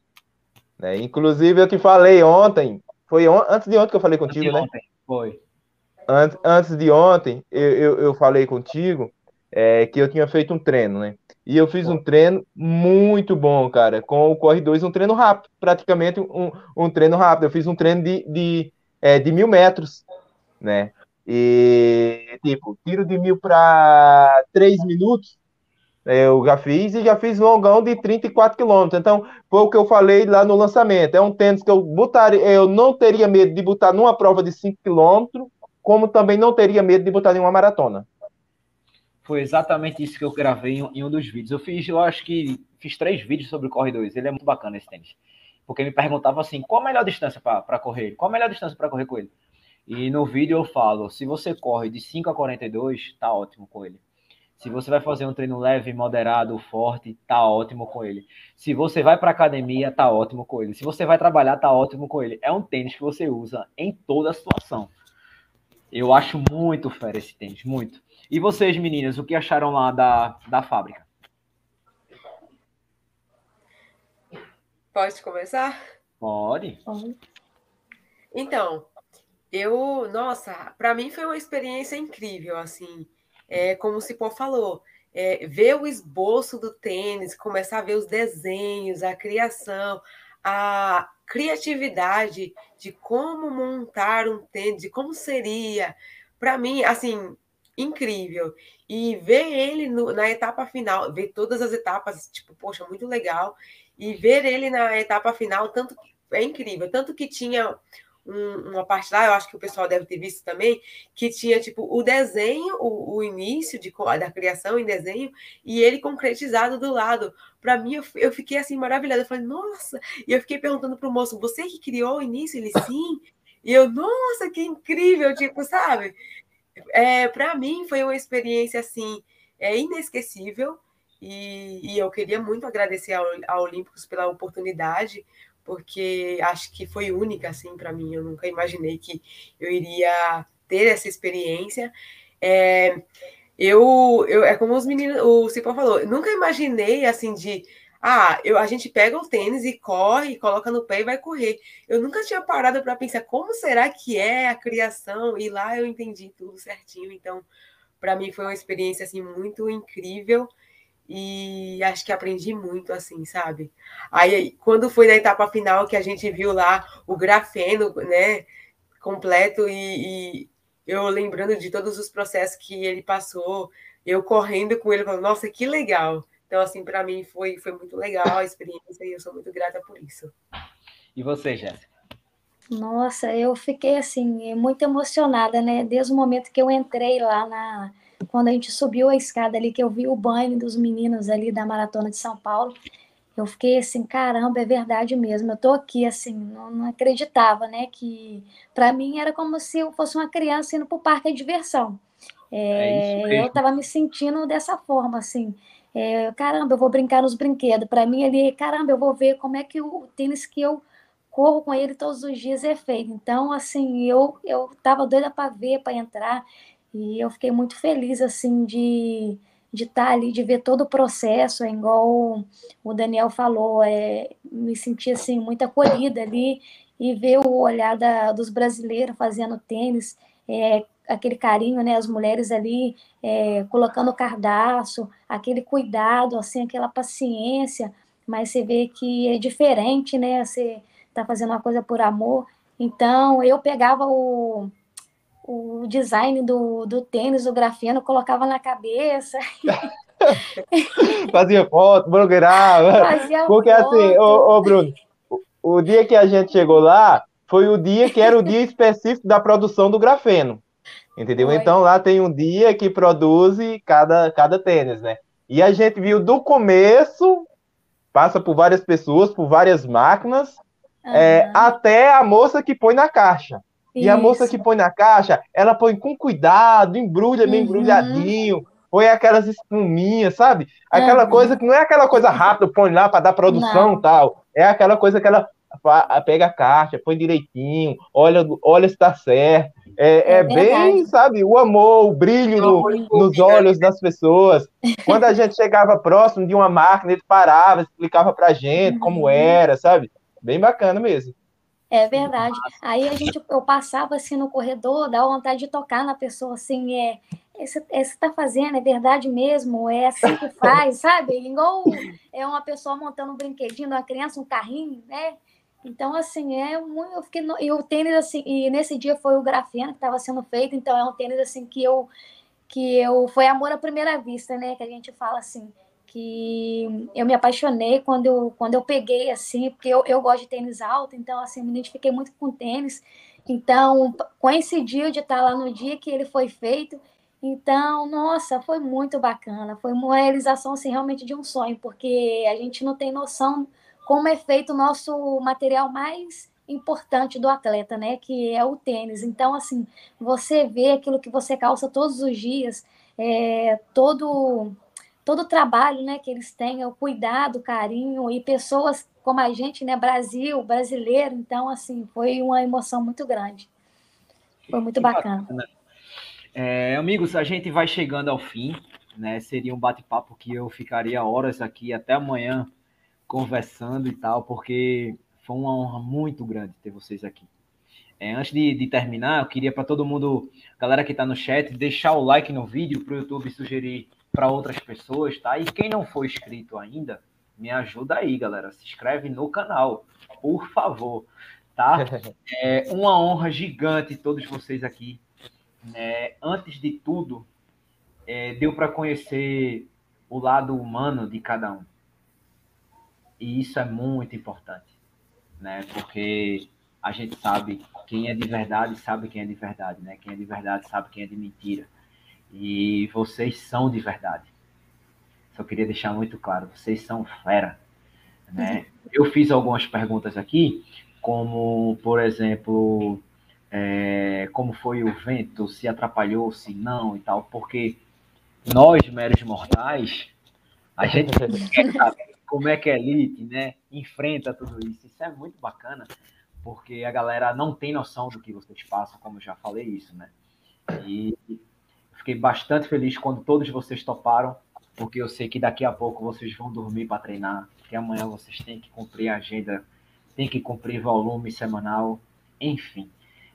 Né? Inclusive, eu te falei ontem, foi on, antes de ontem que eu falei contigo, né? Ontem, foi. Antes, antes de ontem, eu, eu, eu falei contigo é, que eu tinha feito um treino, né? E eu fiz um treino muito bom, cara, com o Corre 2, um treino rápido, praticamente um, um treino rápido. Eu fiz um treino de, de, é, de mil metros, né? E, tipo, tiro de mil para três minutos, eu já fiz e já fiz longão de 34 quilômetros. Então, foi o que eu falei lá no lançamento. É um tênis que eu botaria, eu não teria medo de botar numa prova de 5 quilômetros, como também não teria medo de botar em uma maratona. Foi exatamente isso que eu gravei em um dos vídeos. Eu fiz, eu acho que fiz três vídeos sobre o Corre 2. Ele é muito bacana esse tênis. Porque me perguntava assim, qual a melhor distância para correr? Qual a melhor distância para correr com ele? E no vídeo eu falo, se você corre de 5 a 42, tá ótimo com ele. Se você vai fazer um treino leve, moderado, forte, tá ótimo com ele. Se você vai para academia, tá ótimo com ele. Se você vai trabalhar, tá ótimo com ele. É um tênis que você usa em toda situação. Eu acho muito fera esse tênis, muito. E vocês, meninas, o que acharam lá da, da fábrica? Pode começar? Pode. Então, eu, nossa, para mim foi uma experiência incrível, assim, é, como o Cipó falou, é, ver o esboço do tênis, começar a ver os desenhos, a criação, a criatividade de como montar um tênis, de como seria, para mim, assim, incrível. E ver ele no, na etapa final, ver todas as etapas, tipo, poxa, muito legal. E ver ele na etapa final, tanto é incrível, tanto que tinha um, uma parte lá, eu acho que o pessoal deve ter visto também, que tinha tipo o desenho, o, o início de, da criação em desenho, e ele concretizado do lado. Para mim, eu, eu, fiquei assim maravilhada. Eu falei, nossa! E eu fiquei perguntando pro moço, você que criou o início? Ele, sim. E eu, nossa, que incrível! Tipo, sabe? É, para mim, foi uma experiência assim, é inesquecível. E, e eu queria muito agradecer ao, ao Olímpicos pela oportunidade, porque acho que foi única assim para mim. Eu nunca imaginei que eu iria ter essa experiência. É, eu, eu é como os meninos, o Cipó falou, nunca imaginei assim de ah, eu, a gente pega o tênis e corre, coloca no pé e vai correr. Eu nunca tinha parado para pensar como será que é a criação e lá eu entendi tudo certinho. Então, para mim foi uma experiência assim muito incrível e acho que aprendi muito, assim, sabe? Aí, quando foi na etapa final que a gente viu lá o grafeno, né, completo e, e eu lembrando de todos os processos que ele passou, eu correndo com ele, falando, nossa, que legal. Então, assim, para mim foi, foi muito legal a experiência e eu sou muito grata por isso. E você, Jéssica? Nossa, eu fiquei, assim, muito emocionada, né? Desde o momento que eu entrei lá na, quando a gente subiu a escada ali, que eu vi o banho dos meninos ali da Maratona de São Paulo, eu fiquei assim, caramba, é verdade mesmo. Eu tô aqui assim, não, não acreditava, né? Que para mim era como se eu fosse uma criança indo pro parque de diversão. É, é eu tava me sentindo dessa forma, assim. É, caramba, eu vou brincar nos brinquedos. Para mim ali, caramba, eu vou ver como é que o tênis que eu corro com ele todos os dias é feito. Então, assim, eu eu tava doida para ver, para entrar. E eu fiquei muito feliz, assim, de de estar tá ali, de ver todo o processo, é igual o Daniel falou, é, me senti, assim, muito acolhida ali, e ver o olhar da, dos brasileiros fazendo tênis, é, aquele carinho, né, as mulheres ali é, colocando cardaço, aquele cuidado, assim, aquela paciência, mas você vê que é diferente, né, você tá fazendo uma coisa por amor, então eu pegava o o design do, do tênis, do grafeno, colocava na cabeça. Fazia foto, blogueirava. Fazia Porque assim, foto. ô, ô Bruno, o, o dia que a gente chegou lá foi o dia que era o dia específico da produção do grafeno. Entendeu? Foi. Então lá tem um dia que produz cada, cada tênis, né? E a gente viu do começo, passa por várias pessoas, por várias máquinas, é, até a moça que põe na caixa. E a moça que põe na caixa, ela põe com cuidado, embrulha bem Uhum. embrulhadinho, põe aquelas espuminhas, sabe? Aquela Uhum. coisa que não é aquela coisa rápida, põe lá para dar produção Não. e tal. É aquela coisa que ela pega a caixa, põe direitinho, olha, olha se tá certo. É, É é bem, sabe, o amor, o brilho no- nos envolvido, olhos das pessoas. Quando a gente chegava próximo de uma máquina, ele parava, explicava pra gente como Uhum. era, sabe? Bem bacana mesmo. É verdade. Aí a gente, eu passava assim no corredor, dá vontade de tocar na pessoa assim, é, esse, esse tá fazendo, é verdade mesmo, é assim que faz, sabe? Igual é uma pessoa montando um brinquedinho, uma criança, um carrinho, né? Então, assim, é muito. Eu fiquei no- e o tênis, assim, e nesse dia foi o grafeno que estava sendo feito, então é um tênis assim que eu que eu foi amor à primeira vista, né? Que a gente fala assim que eu me apaixonei quando eu, quando eu peguei, assim, porque eu, eu gosto de tênis alto, então, assim, me identifiquei muito com tênis. Então, coincidiu de estar lá no dia que ele foi feito. Então, nossa, foi muito bacana. Foi uma realização, assim, realmente de um sonho, porque a gente não tem noção como é feito o nosso material mais importante do atleta, né? Que é o tênis. Então, assim, você vê aquilo que você calça todos os dias, é, todo todo o trabalho né, que eles têm, o cuidado, o carinho, e pessoas como a gente, né, Brasil, brasileiro, então, assim, foi uma emoção muito grande. Foi muito bacana. É, amigos, a gente vai chegando ao fim, né? Seria um bate-papo que eu ficaria horas aqui até amanhã conversando e tal, porque foi uma honra muito grande ter vocês aqui. É, antes de, de terminar, eu queria para todo mundo, galera que está no chat, deixar o like no vídeo para o YouTube sugerir para outras pessoas, tá? E quem não for inscrito ainda, me ajuda aí, galera. Se inscreve no canal, por favor, tá? É uma honra gigante todos vocês aqui. né? antes de tudo, é, deu para conhecer o lado humano de cada um. E isso é muito importante, né? Porque a gente sabe quem é de verdade, sabe quem é de verdade, né? Quem é de verdade sabe quem é de mentira. E vocês são de verdade. Só queria deixar muito claro, vocês são fera, né? Eu fiz algumas perguntas aqui, como, por exemplo, é, como foi o vento, se atrapalhou, se não e tal, porque nós, meros mortais, a gente quer saber como é que a elite, né, enfrenta tudo isso. Isso é muito bacana, porque a galera não tem noção do que vocês passam, como eu já falei isso, né? E fiquei bastante feliz quando todos vocês toparam, porque eu sei que daqui a pouco vocês vão dormir para treinar, que amanhã vocês têm que cumprir a agenda, têm que cumprir volume semanal, enfim.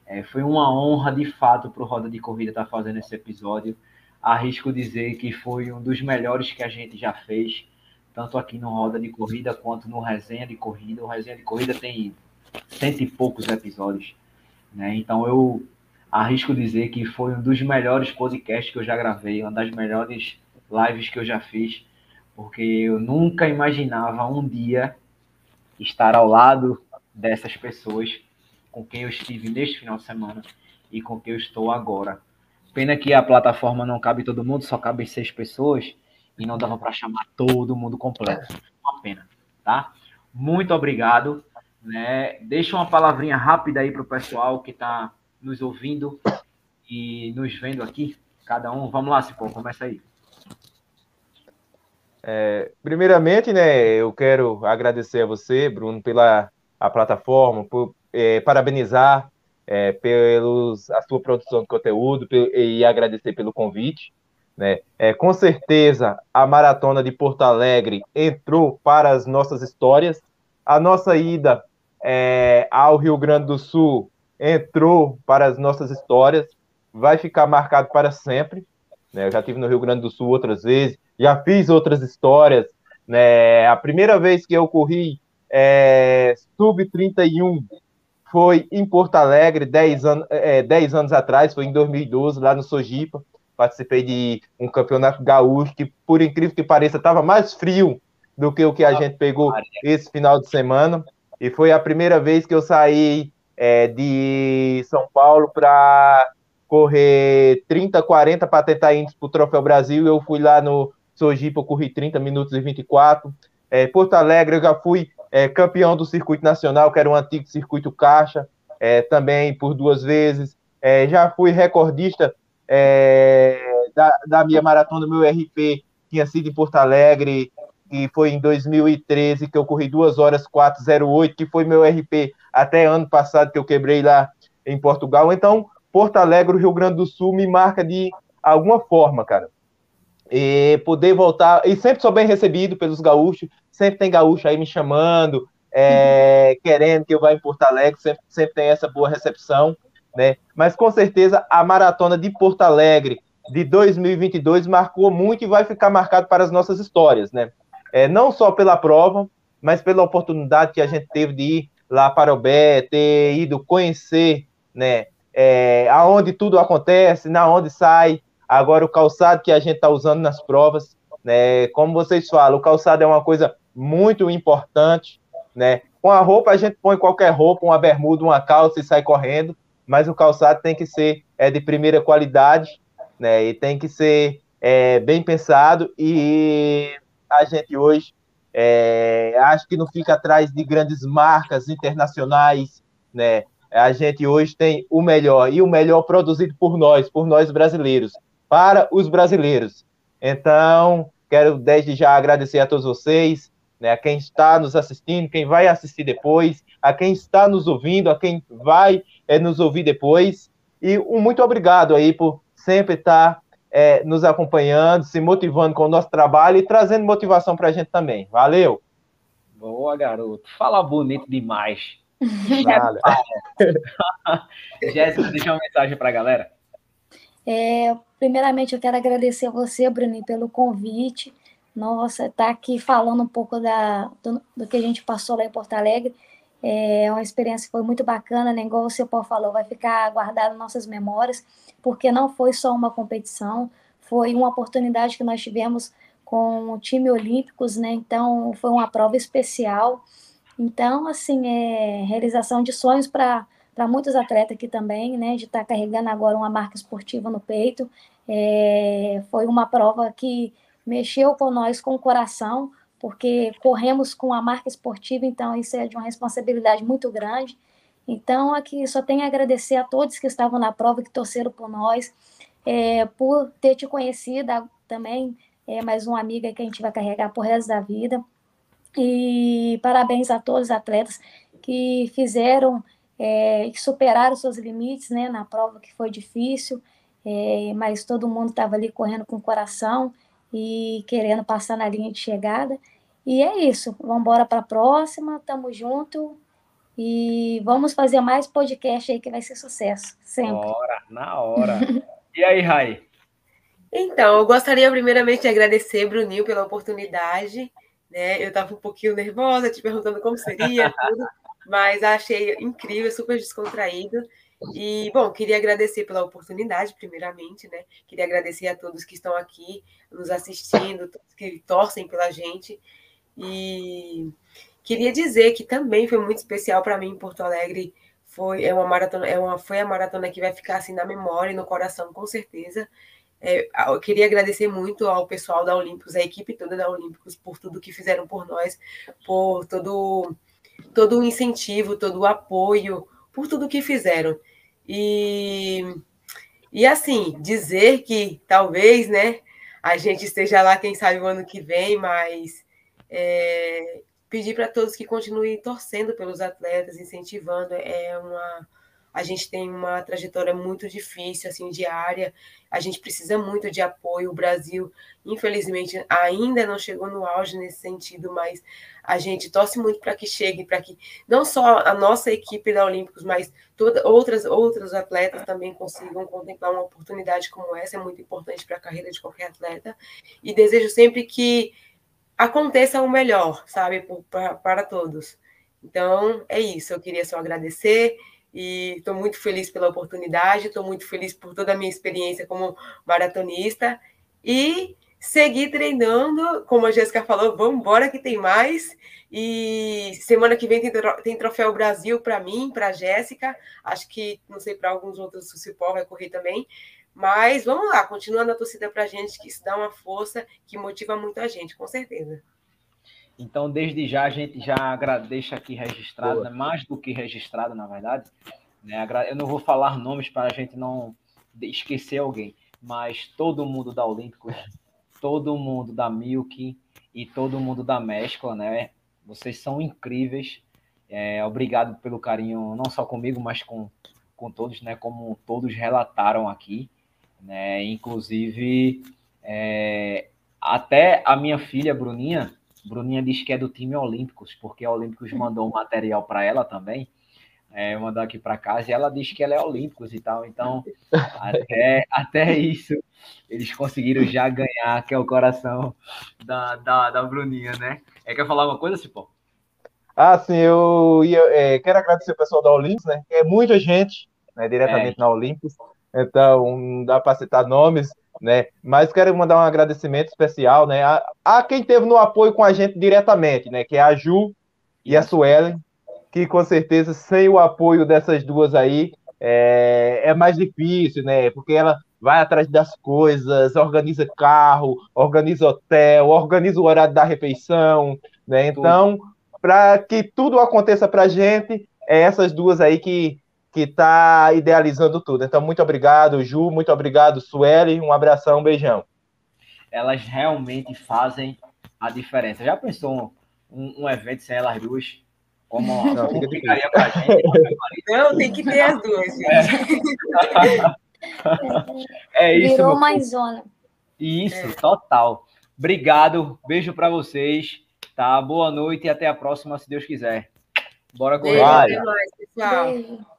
É, foi uma honra, de fato, para o Roda de Corrida estar fazendo esse episódio. Arrisco dizer que foi um dos melhores que a gente já fez, tanto aqui no Roda de Corrida quanto no Resenha de Corrida. O Resenha de Corrida tem cento e poucos episódios, né? Então eu arrisco dizer que foi um dos melhores podcasts que eu já gravei, uma das melhores lives que eu já fiz, porque eu nunca imaginava um dia estar ao lado dessas pessoas com quem eu estive neste final de semana e com quem eu estou agora. Pena que a plataforma não cabe todo mundo, só cabe seis pessoas e não dava para chamar todo mundo completo. Uma pena, tá? Muito obrigado. Né? Deixa uma palavrinha rápida aí para o pessoal que está nos ouvindo e nos vendo aqui. Cada um, vamos lá, Cipó, começa aí. É, primeiramente, né, eu quero agradecer a você, Bruno, pela a plataforma, por é, parabenizar é, pelos a sua produção de conteúdo pel, e agradecer pelo convite. Né? É, com certeza, a maratona de Porto Alegre entrou para as nossas histórias. A nossa ida é, ao Rio Grande do Sul entrou para as nossas histórias. Vai ficar marcado para sempre. Né? Eu já estive no Rio Grande do Sul outras vezes, já fiz outras histórias. Né? A primeira vez que eu corri é, sub-31 foi em Porto Alegre, 10 anos, é, 10 anos atrás, foi em 2012, lá no Sojipa. participei de um campeonato gaúcho que, por incrível que pareça, estava mais frio do que o que a gente pegou esse final de semana. E foi a primeira vez que eu saí é, de São Paulo para correr 30, 40 para tentar ir para o Troféu Brasil. Eu fui lá no Sojipa, eu corri 30 minutos e 24. É, Porto Alegre, eu já fui é, campeão do circuito nacional, que era um antigo circuito caixa, é, também por duas vezes. É, já fui recordista é, da, da minha maratona, meu RP tinha sido em Porto Alegre, e foi em 2013 que eu corri 2 horas 408, que foi meu RP até ano passado que eu quebrei lá em Portugal. Então, Porto Alegre, Rio Grande do Sul, me marca de alguma forma, cara. E poder voltar, e sempre sou bem recebido pelos gaúchos, sempre tem gaúcho aí me chamando, é, uhum. querendo que eu vá em Porto Alegre, sempre, sempre tem essa boa recepção, né? Mas com certeza a maratona de Porto Alegre de 2022 marcou muito e vai ficar marcado para as nossas histórias, né? É, não só pela prova, mas pela oportunidade que a gente teve de ir lá para o Bé, ter ido conhecer, né? É, aonde tudo acontece, na onde sai, agora o calçado que a gente está usando nas provas, né? Como vocês falam, o calçado é uma coisa muito importante, né? Com a roupa a gente põe qualquer roupa, uma bermuda, uma calça e sai correndo, mas o calçado tem que ser é, de primeira qualidade, né? E tem que ser é, bem pensado e a gente hoje é, acho que não fica atrás de grandes marcas internacionais, né? A gente hoje tem o melhor e o melhor produzido por nós, por nós brasileiros, para os brasileiros. Então, quero desde já agradecer a todos vocês, né, a quem está nos assistindo, quem vai assistir depois, a quem está nos ouvindo, a quem vai é, nos ouvir depois. E um muito obrigado aí por sempre estar é, nos acompanhando, se motivando com o nosso trabalho e trazendo motivação para a gente também. Valeu! Boa, garoto. Fala bonito demais. Jéssica, deixa uma mensagem para a galera. É, primeiramente, eu quero agradecer a você, Bruninho, pelo convite. Nossa, tá aqui falando um pouco da, do, do, que a gente passou lá em Porto Alegre. É uma experiência foi muito bacana, né? Igual o Paulo falou, vai ficar guardado nossas memórias porque não foi só uma competição, foi uma oportunidade que nós tivemos com o time olímpicos, né? Então foi uma prova especial. Então, assim, é realização de sonhos para muitos atletas aqui também, né, de estar tá carregando agora uma marca esportiva no peito. É, foi uma prova que mexeu com nós com o coração, porque corremos com a marca esportiva, então isso é de uma responsabilidade muito grande. Então, aqui só tenho a agradecer a todos que estavam na prova, que torceram por nós, é, por ter te conhecido também, é mais uma amiga que a gente vai carregar por resto da vida. E parabéns a todos os atletas que fizeram, é, que superaram seus limites né, na prova que foi difícil, é, mas todo mundo estava ali correndo com o coração e querendo passar na linha de chegada. E é isso, vamos embora para a próxima, tamo junto e vamos fazer mais podcast aí que vai ser sucesso, sempre. Na hora, na hora. e aí, Rai? Então, eu gostaria primeiramente de agradecer, Bruninho, pela oportunidade. Né? Eu estava um pouquinho nervosa, te perguntando como seria, tudo, mas achei incrível, super descontraído. E, bom, queria agradecer pela oportunidade, primeiramente, né? Queria agradecer a todos que estão aqui nos assistindo, todos que torcem pela gente. E Queria dizer que também foi muito especial para mim em Porto Alegre. Foi é uma maratona, é uma foi a maratona que vai ficar assim na memória e no coração com certeza. É, eu queria agradecer muito ao pessoal da Olímpicos, a equipe toda da Olímpicos, por tudo que fizeram por nós, por todo, todo o incentivo, todo o apoio, por tudo que fizeram. E, e assim, dizer que talvez, né, a gente esteja lá, quem sabe, o ano que vem, mas é, pedir para todos que continuem torcendo pelos atletas, incentivando. É uma a gente tem uma trajetória muito difícil, assim, diária. A gente precisa muito de apoio. O Brasil, infelizmente, ainda não chegou no auge nesse sentido, mas a gente torce muito para que chegue, para que não só a nossa equipe da Olímpicos, mas toda, outras outros atletas também consigam contemplar uma oportunidade como essa. É muito importante para a carreira de qualquer atleta. E desejo sempre que aconteça o melhor, sabe, para todos. Então, é isso. Eu queria só agradecer e estou muito feliz pela oportunidade, estou muito feliz por toda a minha experiência como maratonista e seguir treinando, como a Jéssica falou, vamos embora que tem mais. E semana que vem tem, Troféu Brasil para mim, para a Jéssica. Acho que, não sei, para alguns outros o Cipó vai correr também. Mas vamos lá, continuando a torcida para a gente, que isso dá uma força que motiva muito a gente, com certeza. Então, desde já, a gente já deixa aqui registrado, né? mais do que registrado, na verdade. Né? Eu não vou falar nomes para a gente não esquecer alguém, mas todo mundo da Olímpicos todo mundo da Milk e todo mundo da Mescla, né? Vocês são incríveis. É, obrigado pelo carinho, não só comigo, mas com, com todos, né? Como todos relataram aqui, né? Inclusive, é, até a minha filha, Bruninha, Bruninha diz que é do time Olímpicos, porque a Olímpicos mandou um material para ela também é, mandar aqui para casa, e ela diz que ela é Olímpicos e tal, então até, até isso eles conseguiram já ganhar, que é o coração da, da, da Bruninha, né? É, quer falar alguma coisa, Cipó? Ah, sim, eu ia, é, quero agradecer o pessoal da Olímpicos, né? É muita gente, né, diretamente é. na Olímpicos, então não dá para citar nomes, né? Mas quero mandar um agradecimento especial, né, a, a quem teve no apoio com a gente diretamente, né, que é a Ju e a Suelen, que com certeza sem o apoio dessas duas aí é, é mais difícil, né? Porque ela vai atrás das coisas, organiza carro, organiza hotel, organiza o horário da refeição, né? Então, para que tudo aconteça para a gente, é essas duas aí que que tá idealizando tudo. Então, muito obrigado, Ju, muito obrigado, Sueli, um abração, um beijão. Elas realmente fazem a diferença. Já pensou um, um evento sem elas duas? Como, não, como ficaria pra gente? Não, tem que ter as duas, gente. É, é isso. Virou uma zona. Isso, é. total. Obrigado, beijo para vocês, tá? Boa noite e até a próxima, se Deus quiser. Bora correr. Beijo, até mais, pessoal. Beijo.